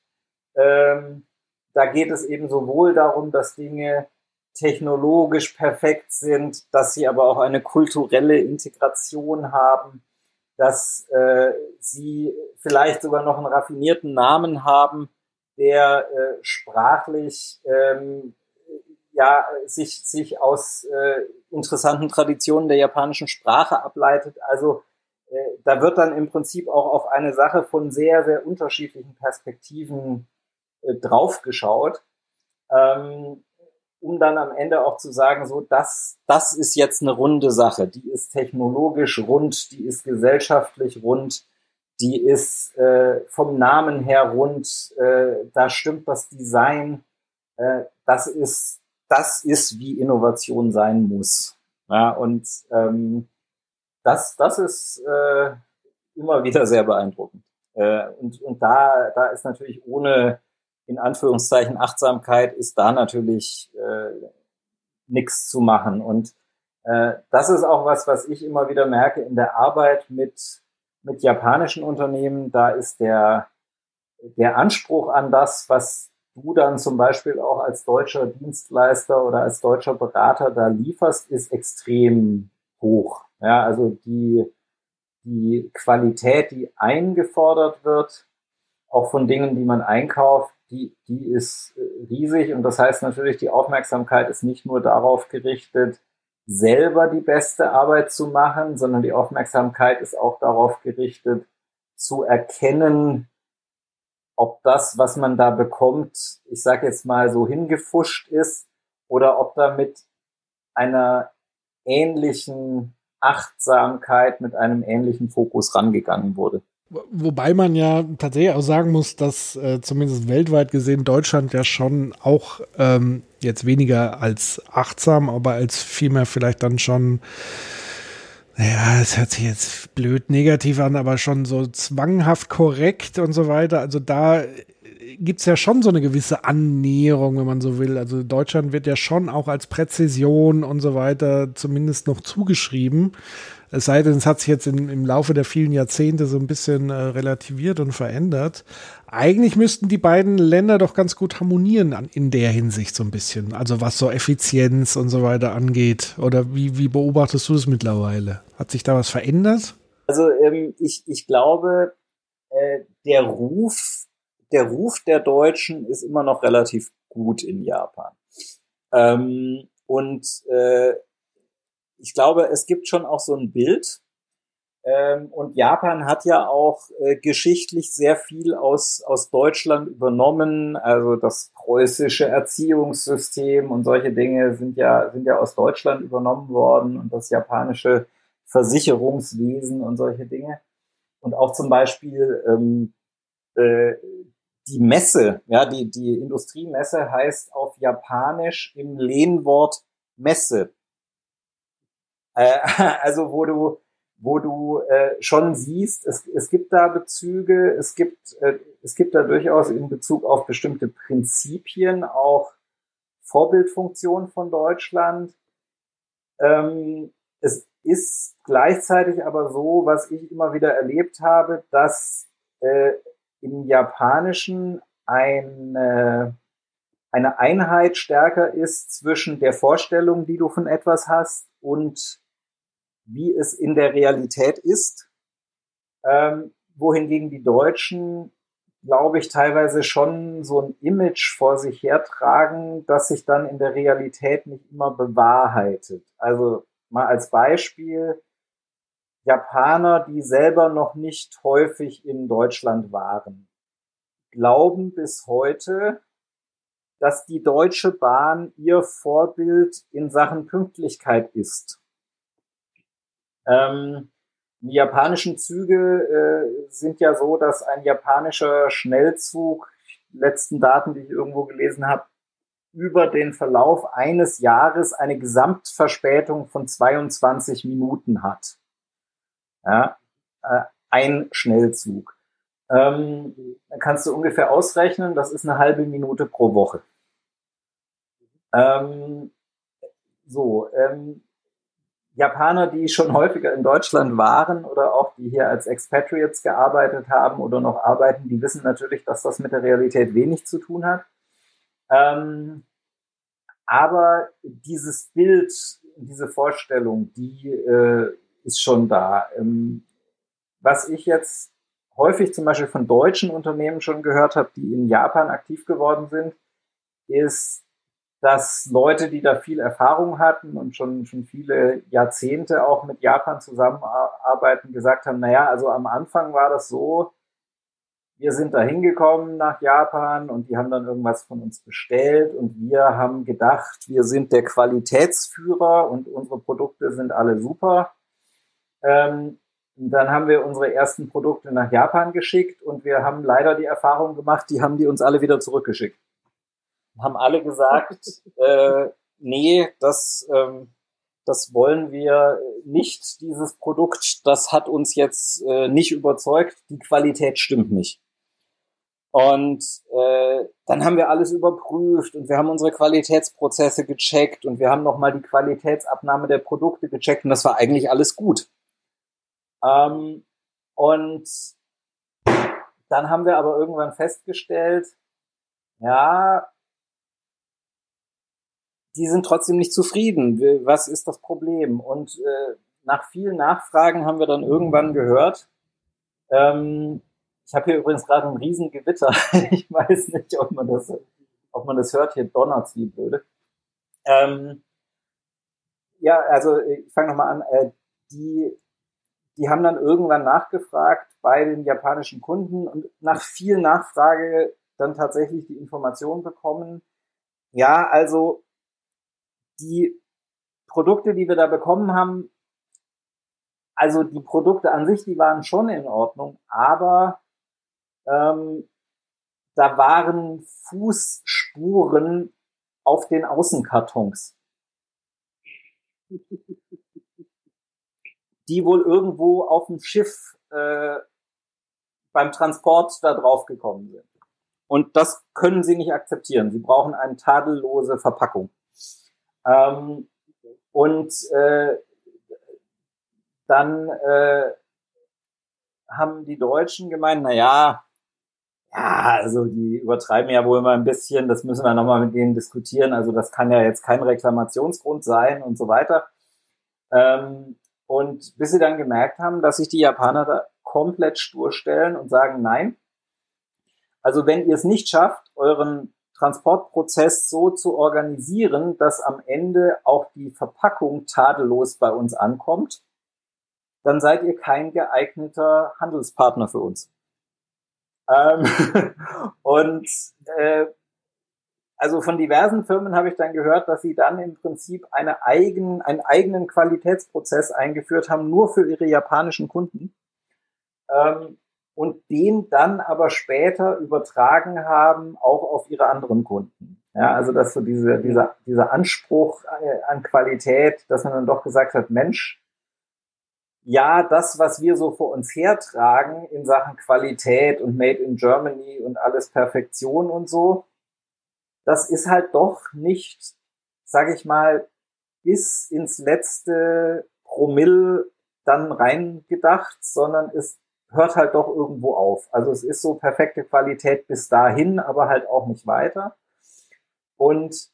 Ähm, da geht es eben sowohl darum, dass Dinge technologisch perfekt sind, dass sie aber auch eine kulturelle Integration haben, dass äh, sie vielleicht sogar noch einen raffinierten Namen haben, der äh, sprachlich ähm, ja sich sich aus äh, interessanten Traditionen der japanischen Sprache ableitet. Also äh, da wird dann im Prinzip auch auf eine Sache von sehr sehr unterschiedlichen Perspektiven äh, draufgeschaut, ähm, um dann am Ende auch zu sagen, so, das, das ist jetzt eine runde Sache. Die ist technologisch rund, die ist gesellschaftlich rund, die ist äh, vom Namen her rund, äh, da stimmt das Design. Äh, das ist, das ist, wie Innovation sein muss. Ja, und ähm, das, das ist äh, immer wieder sehr beeindruckend. Äh, und, und da, da ist natürlich ohne in Anführungszeichen Achtsamkeit ist da natürlich äh, nichts zu machen. Und äh, das ist auch was, was ich immer wieder merke in der Arbeit mit, mit japanischen Unternehmen. Da ist der, der Anspruch an das, was du dann zum Beispiel auch als deutscher Dienstleister oder als deutscher Berater da lieferst, ist extrem hoch. Ja, also die, die Qualität, die eingefordert wird, auch von Dingen, die man einkauft, die, die ist äh, riesig und das heißt natürlich, die Aufmerksamkeit ist nicht nur darauf gerichtet, selber die beste Arbeit zu machen, sondern die Aufmerksamkeit ist auch darauf gerichtet, zu erkennen, ob das, was man da bekommt, ich sage jetzt mal so hingefuscht ist oder ob da mit einer ähnlichen Achtsamkeit, mit einem ähnlichen Fokus rangegangen wurde. Wobei man ja tatsächlich auch sagen muss, dass äh, zumindest weltweit gesehen Deutschland ja schon auch ähm, jetzt weniger als achtsam, aber als vielmehr vielleicht dann schon, ja, es hört sich jetzt blöd negativ an, aber schon so zwanghaft korrekt und so weiter. Also da gibt's ja schon so eine gewisse Annäherung, wenn man so will. Also Deutschland wird ja schon auch als Präzision und so weiter zumindest noch zugeschrieben. Es sei denn, es hat sich jetzt in, im Laufe der vielen Jahrzehnte so ein bisschen äh, relativiert und verändert. Eigentlich müssten die beiden Länder doch ganz gut harmonieren an, in der Hinsicht so ein bisschen. Also was so Effizienz und so weiter angeht. Oder wie, wie beobachtest du das mittlerweile? Hat sich da was verändert? Also ähm, ich, ich glaube, äh, der Ruf, der Ruf der Deutschen ist immer noch relativ gut in Japan. Ähm, und äh, ich glaube, es gibt schon auch so ein Bild. Ähm, und Japan hat ja auch äh, geschichtlich sehr viel aus, aus Deutschland übernommen. Also das preußische Erziehungssystem und solche Dinge sind ja, sind ja aus Deutschland übernommen worden und das japanische Versicherungswesen und solche Dinge. Und auch zum Beispiel ähm, äh, die Messe, ja, die, die Industriemesse heißt auf Japanisch im Lehnwort Messe. Äh, also wo du, wo du äh, schon siehst, es, es gibt da Bezüge, es gibt, äh, es gibt da durchaus in Bezug auf bestimmte Prinzipien auch Vorbildfunktionen von Deutschland. Ähm, es ist gleichzeitig aber so, was ich immer wieder erlebt habe, dass äh, im Japanischen eine eine Einheit stärker ist zwischen der Vorstellung, die du von etwas hast und wie es in der Realität ist. Ähm, wohingegen die Deutschen, glaube ich, teilweise schon so ein Image vor sich hertragen, das sich dann in der Realität nicht immer bewahrheitet. Also mal als Beispiel, Japaner, die selber noch nicht häufig in Deutschland waren, glauben bis heute, dass die Deutsche Bahn ihr Vorbild in Sachen Pünktlichkeit ist. Ähm, die japanischen Züge äh, sind ja so, dass ein japanischer Schnellzug, letzten Daten, die ich irgendwo gelesen habe, über den Verlauf eines Jahres eine Gesamtverspätung von 22 Minuten hat. Ja, äh, ein Schnellzug. Ähm, dann kannst du ungefähr ausrechnen, das ist eine halbe Minute pro Woche. Ähm, so, ähm, Japaner, die schon häufiger in Deutschland waren oder auch die hier als Expatriates gearbeitet haben oder noch arbeiten, die wissen natürlich, dass das mit der Realität wenig zu tun hat. Ähm, aber dieses Bild, diese Vorstellung, die äh, ist schon da. Ähm, was ich jetzt häufig zum Beispiel von deutschen Unternehmen schon gehört habe, die in Japan aktiv geworden sind, ist, dass Leute, die da viel Erfahrung hatten und schon, schon viele Jahrzehnte auch mit Japan zusammenarbeiten, gesagt haben, naja, also am Anfang war das so, wir sind da hingekommen nach Japan und die haben dann irgendwas von uns bestellt und wir haben gedacht, wir sind der Qualitätsführer und unsere Produkte sind alle super. Ähm, dann haben wir unsere ersten Produkte nach Japan geschickt und wir haben leider die Erfahrung gemacht, die haben die uns alle wieder zurückgeschickt. Haben alle gesagt, äh, nee, das, ähm, das wollen wir nicht, dieses Produkt, das hat uns jetzt äh, nicht überzeugt, die Qualität stimmt nicht. Und äh, dann haben wir alles überprüft und wir haben unsere Qualitätsprozesse gecheckt und wir haben nochmal die Qualitätsabnahme der Produkte gecheckt und das war eigentlich alles gut. Ähm, und dann haben wir aber irgendwann festgestellt, ja, die sind trotzdem nicht zufrieden. Was ist das Problem? Und äh, nach vielen Nachfragen haben wir dann irgendwann gehört, ähm, ich habe hier übrigens gerade ein Riesengewitter. ich weiß nicht, ob man das, ob man das hört. Hier donnert's wie blöde. Ähm, ja, also ich fange nochmal an. Äh, die die haben dann irgendwann nachgefragt bei den japanischen Kunden und nach viel Nachfrage dann tatsächlich die Information bekommen, ja, also die Produkte, die wir da bekommen haben, also die Produkte an sich, die waren schon in Ordnung, aber ähm, da waren Fußspuren auf den Außenkartons die wohl irgendwo auf dem Schiff äh, beim Transport da drauf gekommen sind. Und das können sie nicht akzeptieren. Sie brauchen eine tadellose Verpackung. Ähm, und äh, dann äh, haben die Deutschen gemeint, na ja, ja, also die übertreiben ja wohl mal ein bisschen, das müssen wir nochmal mit denen diskutieren. Also das kann ja jetzt kein Reklamationsgrund sein und so weiter. Ähm, und bis sie dann gemerkt haben, dass sich die Japaner da komplett stur stellen und sagen, nein. Also wenn ihr es nicht schafft, euren Transportprozess so zu organisieren, dass am Ende auch die Verpackung tadellos bei uns ankommt, dann seid ihr kein geeigneter Handelspartner für uns. Ähm, und äh, also von diversen Firmen habe ich dann gehört, dass sie dann im Prinzip eine eigen, einen eigenen Qualitätsprozess eingeführt haben, nur für ihre japanischen Kunden. Ähm, und den dann aber später übertragen haben auch auf ihre anderen Kunden. Ja, also dass so diese, dieser, dieser Anspruch äh, an Qualität, dass man dann doch gesagt hat, Mensch, ja, das, was wir so vor uns hertragen in Sachen Qualität und Made in Germany und alles Perfektion und so, das ist halt doch nicht, sage ich mal, bis ins letzte Promille dann reingedacht, sondern es hört halt doch irgendwo auf. Also es ist so perfekte Qualität bis dahin, aber halt auch nicht weiter. Und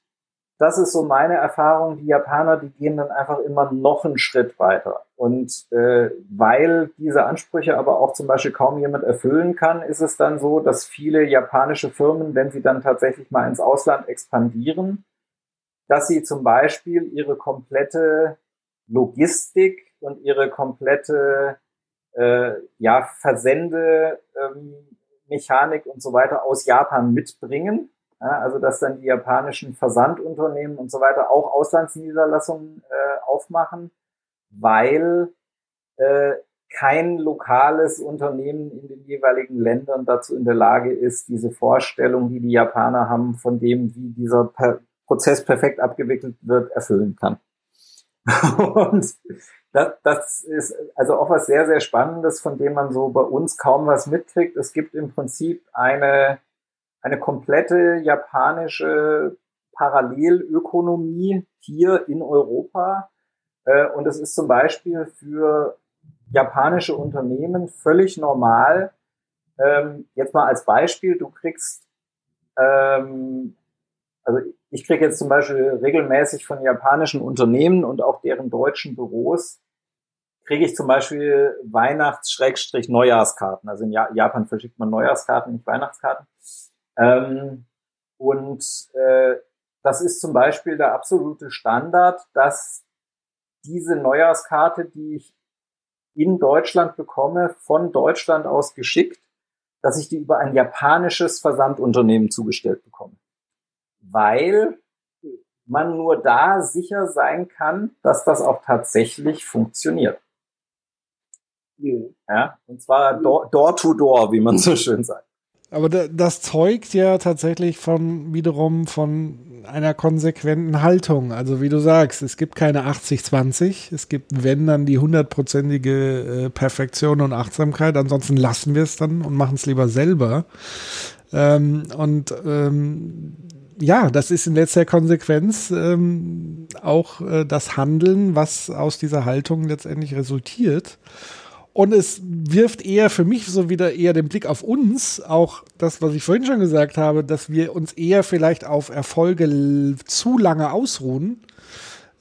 das ist so meine Erfahrung. Die Japaner, die gehen dann einfach immer noch einen Schritt weiter. Und äh, weil diese Ansprüche aber auch zum Beispiel kaum jemand erfüllen kann, ist es dann so, dass viele japanische Firmen, wenn sie dann tatsächlich mal ins Ausland expandieren, dass sie zum Beispiel ihre komplette Logistik und ihre komplette äh, ja, Versende ähm, und so weiter aus Japan mitbringen ja, also dass dann die japanischen Versandunternehmen und so weiter auch Auslandsniederlassungen äh, aufmachen, weil äh, kein lokales Unternehmen in den jeweiligen Ländern dazu in der Lage ist, diese Vorstellung, die die Japaner haben, von dem, wie dieser per Prozess perfekt abgewickelt wird, erfüllen kann. und das, das ist also auch was sehr, sehr Spannendes, von dem man so bei uns kaum was mitkriegt. Es gibt im Prinzip eine eine komplette japanische Parallelökonomie hier in Europa. Äh, und es ist zum Beispiel für japanische Unternehmen völlig normal. Ähm, jetzt mal als Beispiel, du kriegst, ähm, also ich kriege jetzt zum Beispiel regelmäßig von japanischen Unternehmen und auch deren deutschen Büros, kriege ich zum Beispiel Weihnachts-Neujahrskarten. Also in Japan verschickt man Neujahrskarten, nicht Weihnachtskarten. Ähm, und äh, das ist zum Beispiel der absolute Standard, dass diese Neujahrskarte, die ich in Deutschland bekomme, von Deutschland aus geschickt, dass ich die über ein japanisches Versandunternehmen zugestellt bekomme. Weil man nur da sicher sein kann, dass das auch tatsächlich funktioniert. Ja, und zwar door, door to door, wie man so schön sagt. Aber das zeugt ja tatsächlich von wiederum von einer konsequenten Haltung. Also wie du sagst, es gibt keine 80-20. Es gibt, wenn dann die hundertprozentige äh, Perfektion und Achtsamkeit. Ansonsten lassen wir es dann und machen es lieber selber. Ähm, und ähm, ja, das ist in letzter Konsequenz ähm, auch äh, das Handeln, was aus dieser Haltung letztendlich resultiert. Und es wirft eher für mich so wieder eher den Blick auf uns, auch das, was ich vorhin schon gesagt habe, dass wir uns eher vielleicht auf Erfolge zu lange ausruhen,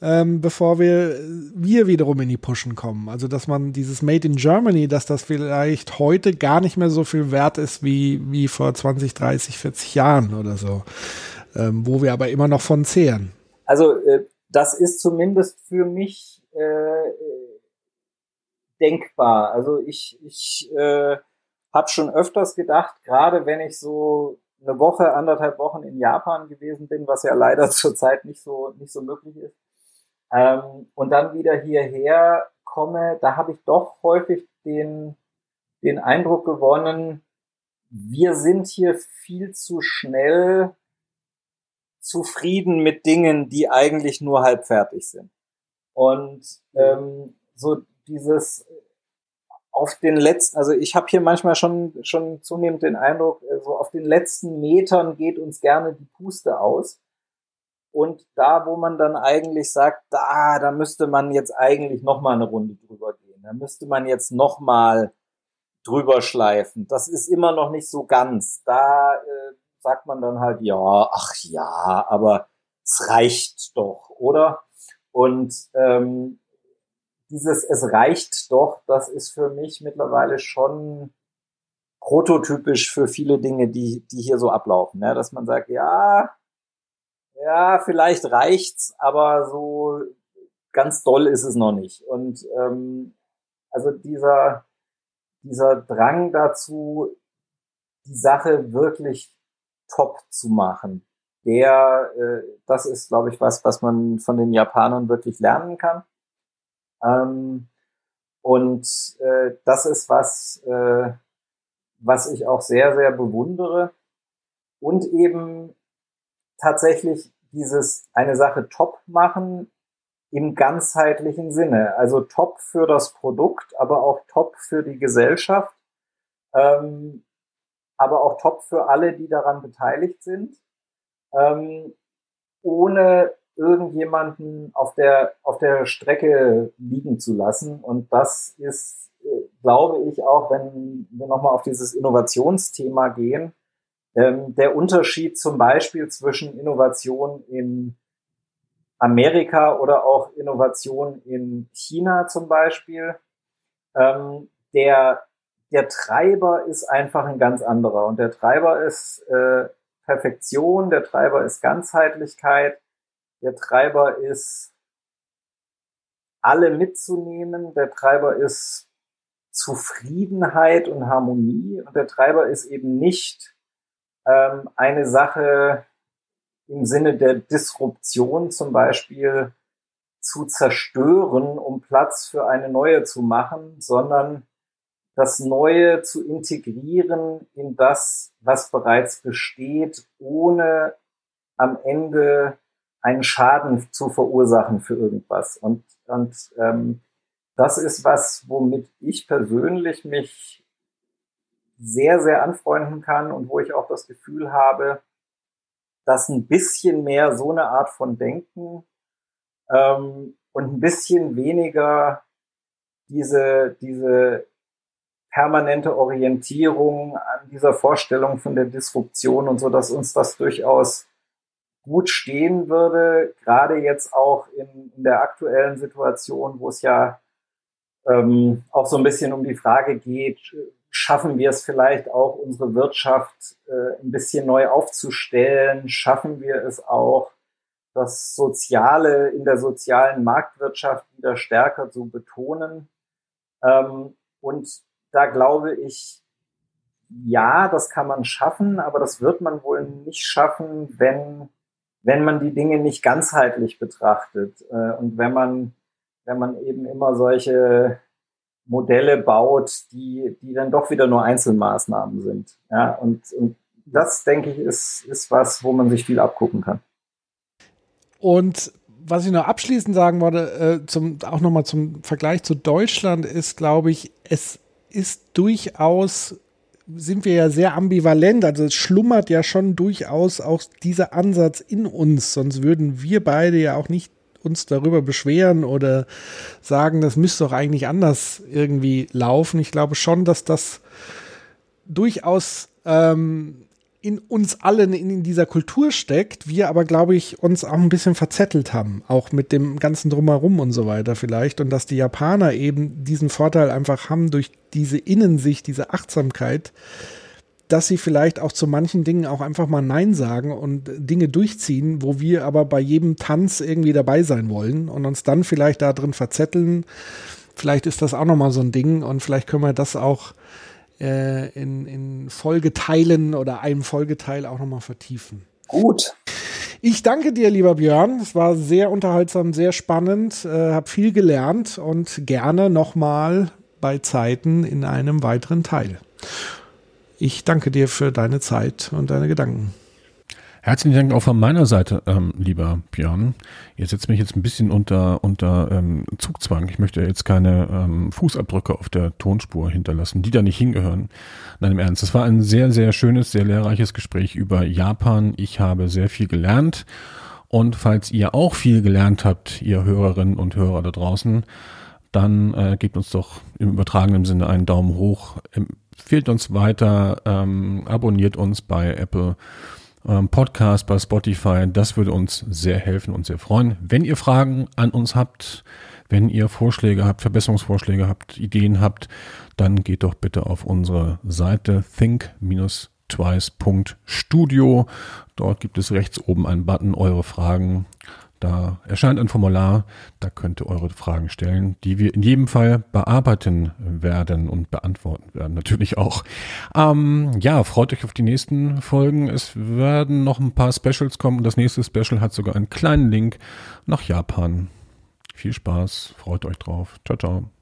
ähm, bevor wir, wir wiederum in die Pushen kommen. Also, dass man dieses Made in Germany, dass das vielleicht heute gar nicht mehr so viel wert ist wie, wie vor 20, 30, 40 Jahren oder so, ähm, wo wir aber immer noch von zehren. Also, äh, das ist zumindest für mich, äh, denkbar. Also ich, ich äh, habe schon öfters gedacht, gerade wenn ich so eine Woche, anderthalb Wochen in Japan gewesen bin, was ja leider zurzeit nicht so, nicht so möglich ist, ähm, und dann wieder hierher komme, da habe ich doch häufig den, den Eindruck gewonnen, wir sind hier viel zu schnell zufrieden mit Dingen, die eigentlich nur halb fertig sind. Und ähm, so dieses auf den letzten, also ich habe hier manchmal schon schon zunehmend den Eindruck, äh, so auf den letzten Metern geht uns gerne die Puste aus. Und da, wo man dann eigentlich sagt, da, da müsste man jetzt eigentlich noch mal eine Runde drüber gehen, da müsste man jetzt noch mal drüber schleifen. Das ist immer noch nicht so ganz. Da äh, sagt man dann halt, ja, ach ja, aber es reicht doch, oder? Und ähm, dieses Es reicht doch, das ist für mich mittlerweile schon prototypisch für viele Dinge, die, die hier so ablaufen. Ne? Dass man sagt, ja, ja, vielleicht reicht's, aber so ganz doll ist es noch nicht. Und ähm, also dieser, dieser Drang dazu, die Sache wirklich top zu machen, der, äh, das ist, glaube ich, was, was man von den Japanern wirklich lernen kann. Ähm, und äh, das ist was, äh, was ich auch sehr, sehr bewundere. Und eben tatsächlich dieses eine Sache top machen im ganzheitlichen Sinne. Also top für das Produkt, aber auch top für die Gesellschaft, ähm, aber auch top für alle, die daran beteiligt sind, ähm, ohne irgendjemanden auf der, auf der Strecke liegen zu lassen. Und das ist, äh, glaube ich, auch, wenn wir nochmal auf dieses Innovationsthema gehen, Ähm, der Unterschied zum Beispiel zwischen Innovation in Amerika oder auch Innovation in China zum Beispiel, ähm, der, der Treiber ist einfach ein ganz anderer. Und der Treiber ist äh, Perfektion, der Treiber ist Ganzheitlichkeit, der Treiber ist alle mitzunehmen, der Treiber ist Zufriedenheit und Harmonie. Und der Treiber ist eben nicht ähm, eine Sache im Sinne der Disruption zum Beispiel zu zerstören, um Platz für eine neue zu machen, sondern das Neue zu integrieren in das, was bereits besteht, ohne am Ende einen Schaden zu verursachen für irgendwas. Und, und ähm, das ist was, womit ich persönlich mich sehr, sehr anfreunden kann und wo ich auch das Gefühl habe, dass ein bisschen mehr so eine Art von Denken ähm, und ein bisschen weniger diese, diese permanente Orientierung an dieser Vorstellung von der Disruption und so, dass uns das durchaus gut stehen würde, gerade jetzt auch in, in der aktuellen Situation, wo es ja ähm, auch so ein bisschen um die Frage geht, schaffen wir es vielleicht auch, unsere Wirtschaft äh, ein bisschen neu aufzustellen? Schaffen wir es auch, das Soziale in der sozialen Marktwirtschaft wieder stärker zu betonen? Ähm, und da glaube ich, ja, das kann man schaffen, aber das wird man wohl nicht schaffen, wenn, wenn man die Dinge nicht ganzheitlich betrachtet äh, und wenn man, wenn man eben immer solche Modelle baut, die, die dann doch wieder nur Einzelmaßnahmen sind. Ja, und, und das, denke ich, ist, ist was, wo man sich viel abgucken kann. Und was ich noch abschließend sagen wollte, äh, zum, auch nochmal zum Vergleich zu Deutschland, ist, glaube ich, es ist durchaus, sind wir ja sehr ambivalent, also es schlummert ja schon durchaus auch dieser Ansatz in uns, sonst würden wir beide ja auch nicht uns darüber beschweren oder sagen, das müsste doch eigentlich anders irgendwie laufen. Ich glaube schon, dass das durchaus ähm, in uns allen in, in, dieser Kultur steckt, wir aber, glaube ich, uns auch ein bisschen verzettelt haben, auch mit dem ganzen Drumherum und so weiter vielleicht. Und dass die Japaner eben diesen Vorteil einfach haben durch diese Innensicht, diese Achtsamkeit, dass sie vielleicht auch zu manchen Dingen auch einfach mal Nein sagen und Dinge durchziehen, wo wir aber bei jedem Tanz irgendwie dabei sein wollen und uns dann vielleicht da drin verzetteln. Vielleicht ist das auch nochmal so ein Ding und vielleicht können wir das auch äh, in, in Folgeteilen oder einem Folgeteil auch nochmal vertiefen. Gut. Ich danke dir, lieber Björn. Es war sehr unterhaltsam, sehr spannend, äh, habe viel gelernt und gerne nochmal bei Zeiten in einem weiteren Teil. Ich danke dir für deine Zeit und deine Gedanken. Herzlichen Dank auch von meiner Seite, ähm, lieber Björn. Ihr setzt mich jetzt ein bisschen unter, unter ähm, Zugzwang. Ich möchte jetzt keine ähm, Fußabdrücke auf der Tonspur hinterlassen, die da nicht hingehören. Nein, im Ernst. Es war ein sehr, sehr schönes, sehr lehrreiches Gespräch über Japan. Ich habe sehr viel gelernt. Und falls ihr auch viel gelernt habt, ihr Hörerinnen und Hörer da draußen, dann äh, gebt uns doch im übertragenen Sinne einen Daumen hoch empfehlt uns weiter, ähm, abonniert uns bei Apple ähm, Podcast, bei Spotify. Das würde uns sehr helfen und sehr freuen. Wenn ihr Fragen an uns habt, wenn ihr Vorschläge habt, Verbesserungsvorschläge habt, Ideen habt, dann geht doch bitte auf unsere Seite think-twice.studio. Dort gibt es rechts oben einen Button, eure Fragen da erscheint ein Formular, da könnt ihr eure Fragen stellen, die wir in jedem Fall bearbeiten werden und beantworten werden. Natürlich auch. Ähm, ja, freut euch auf die nächsten Folgen. Es werden noch ein paar Specials kommen und das nächste Special hat sogar einen kleinen Link nach Japan. Viel Spaß, freut euch drauf. Ciao, ciao.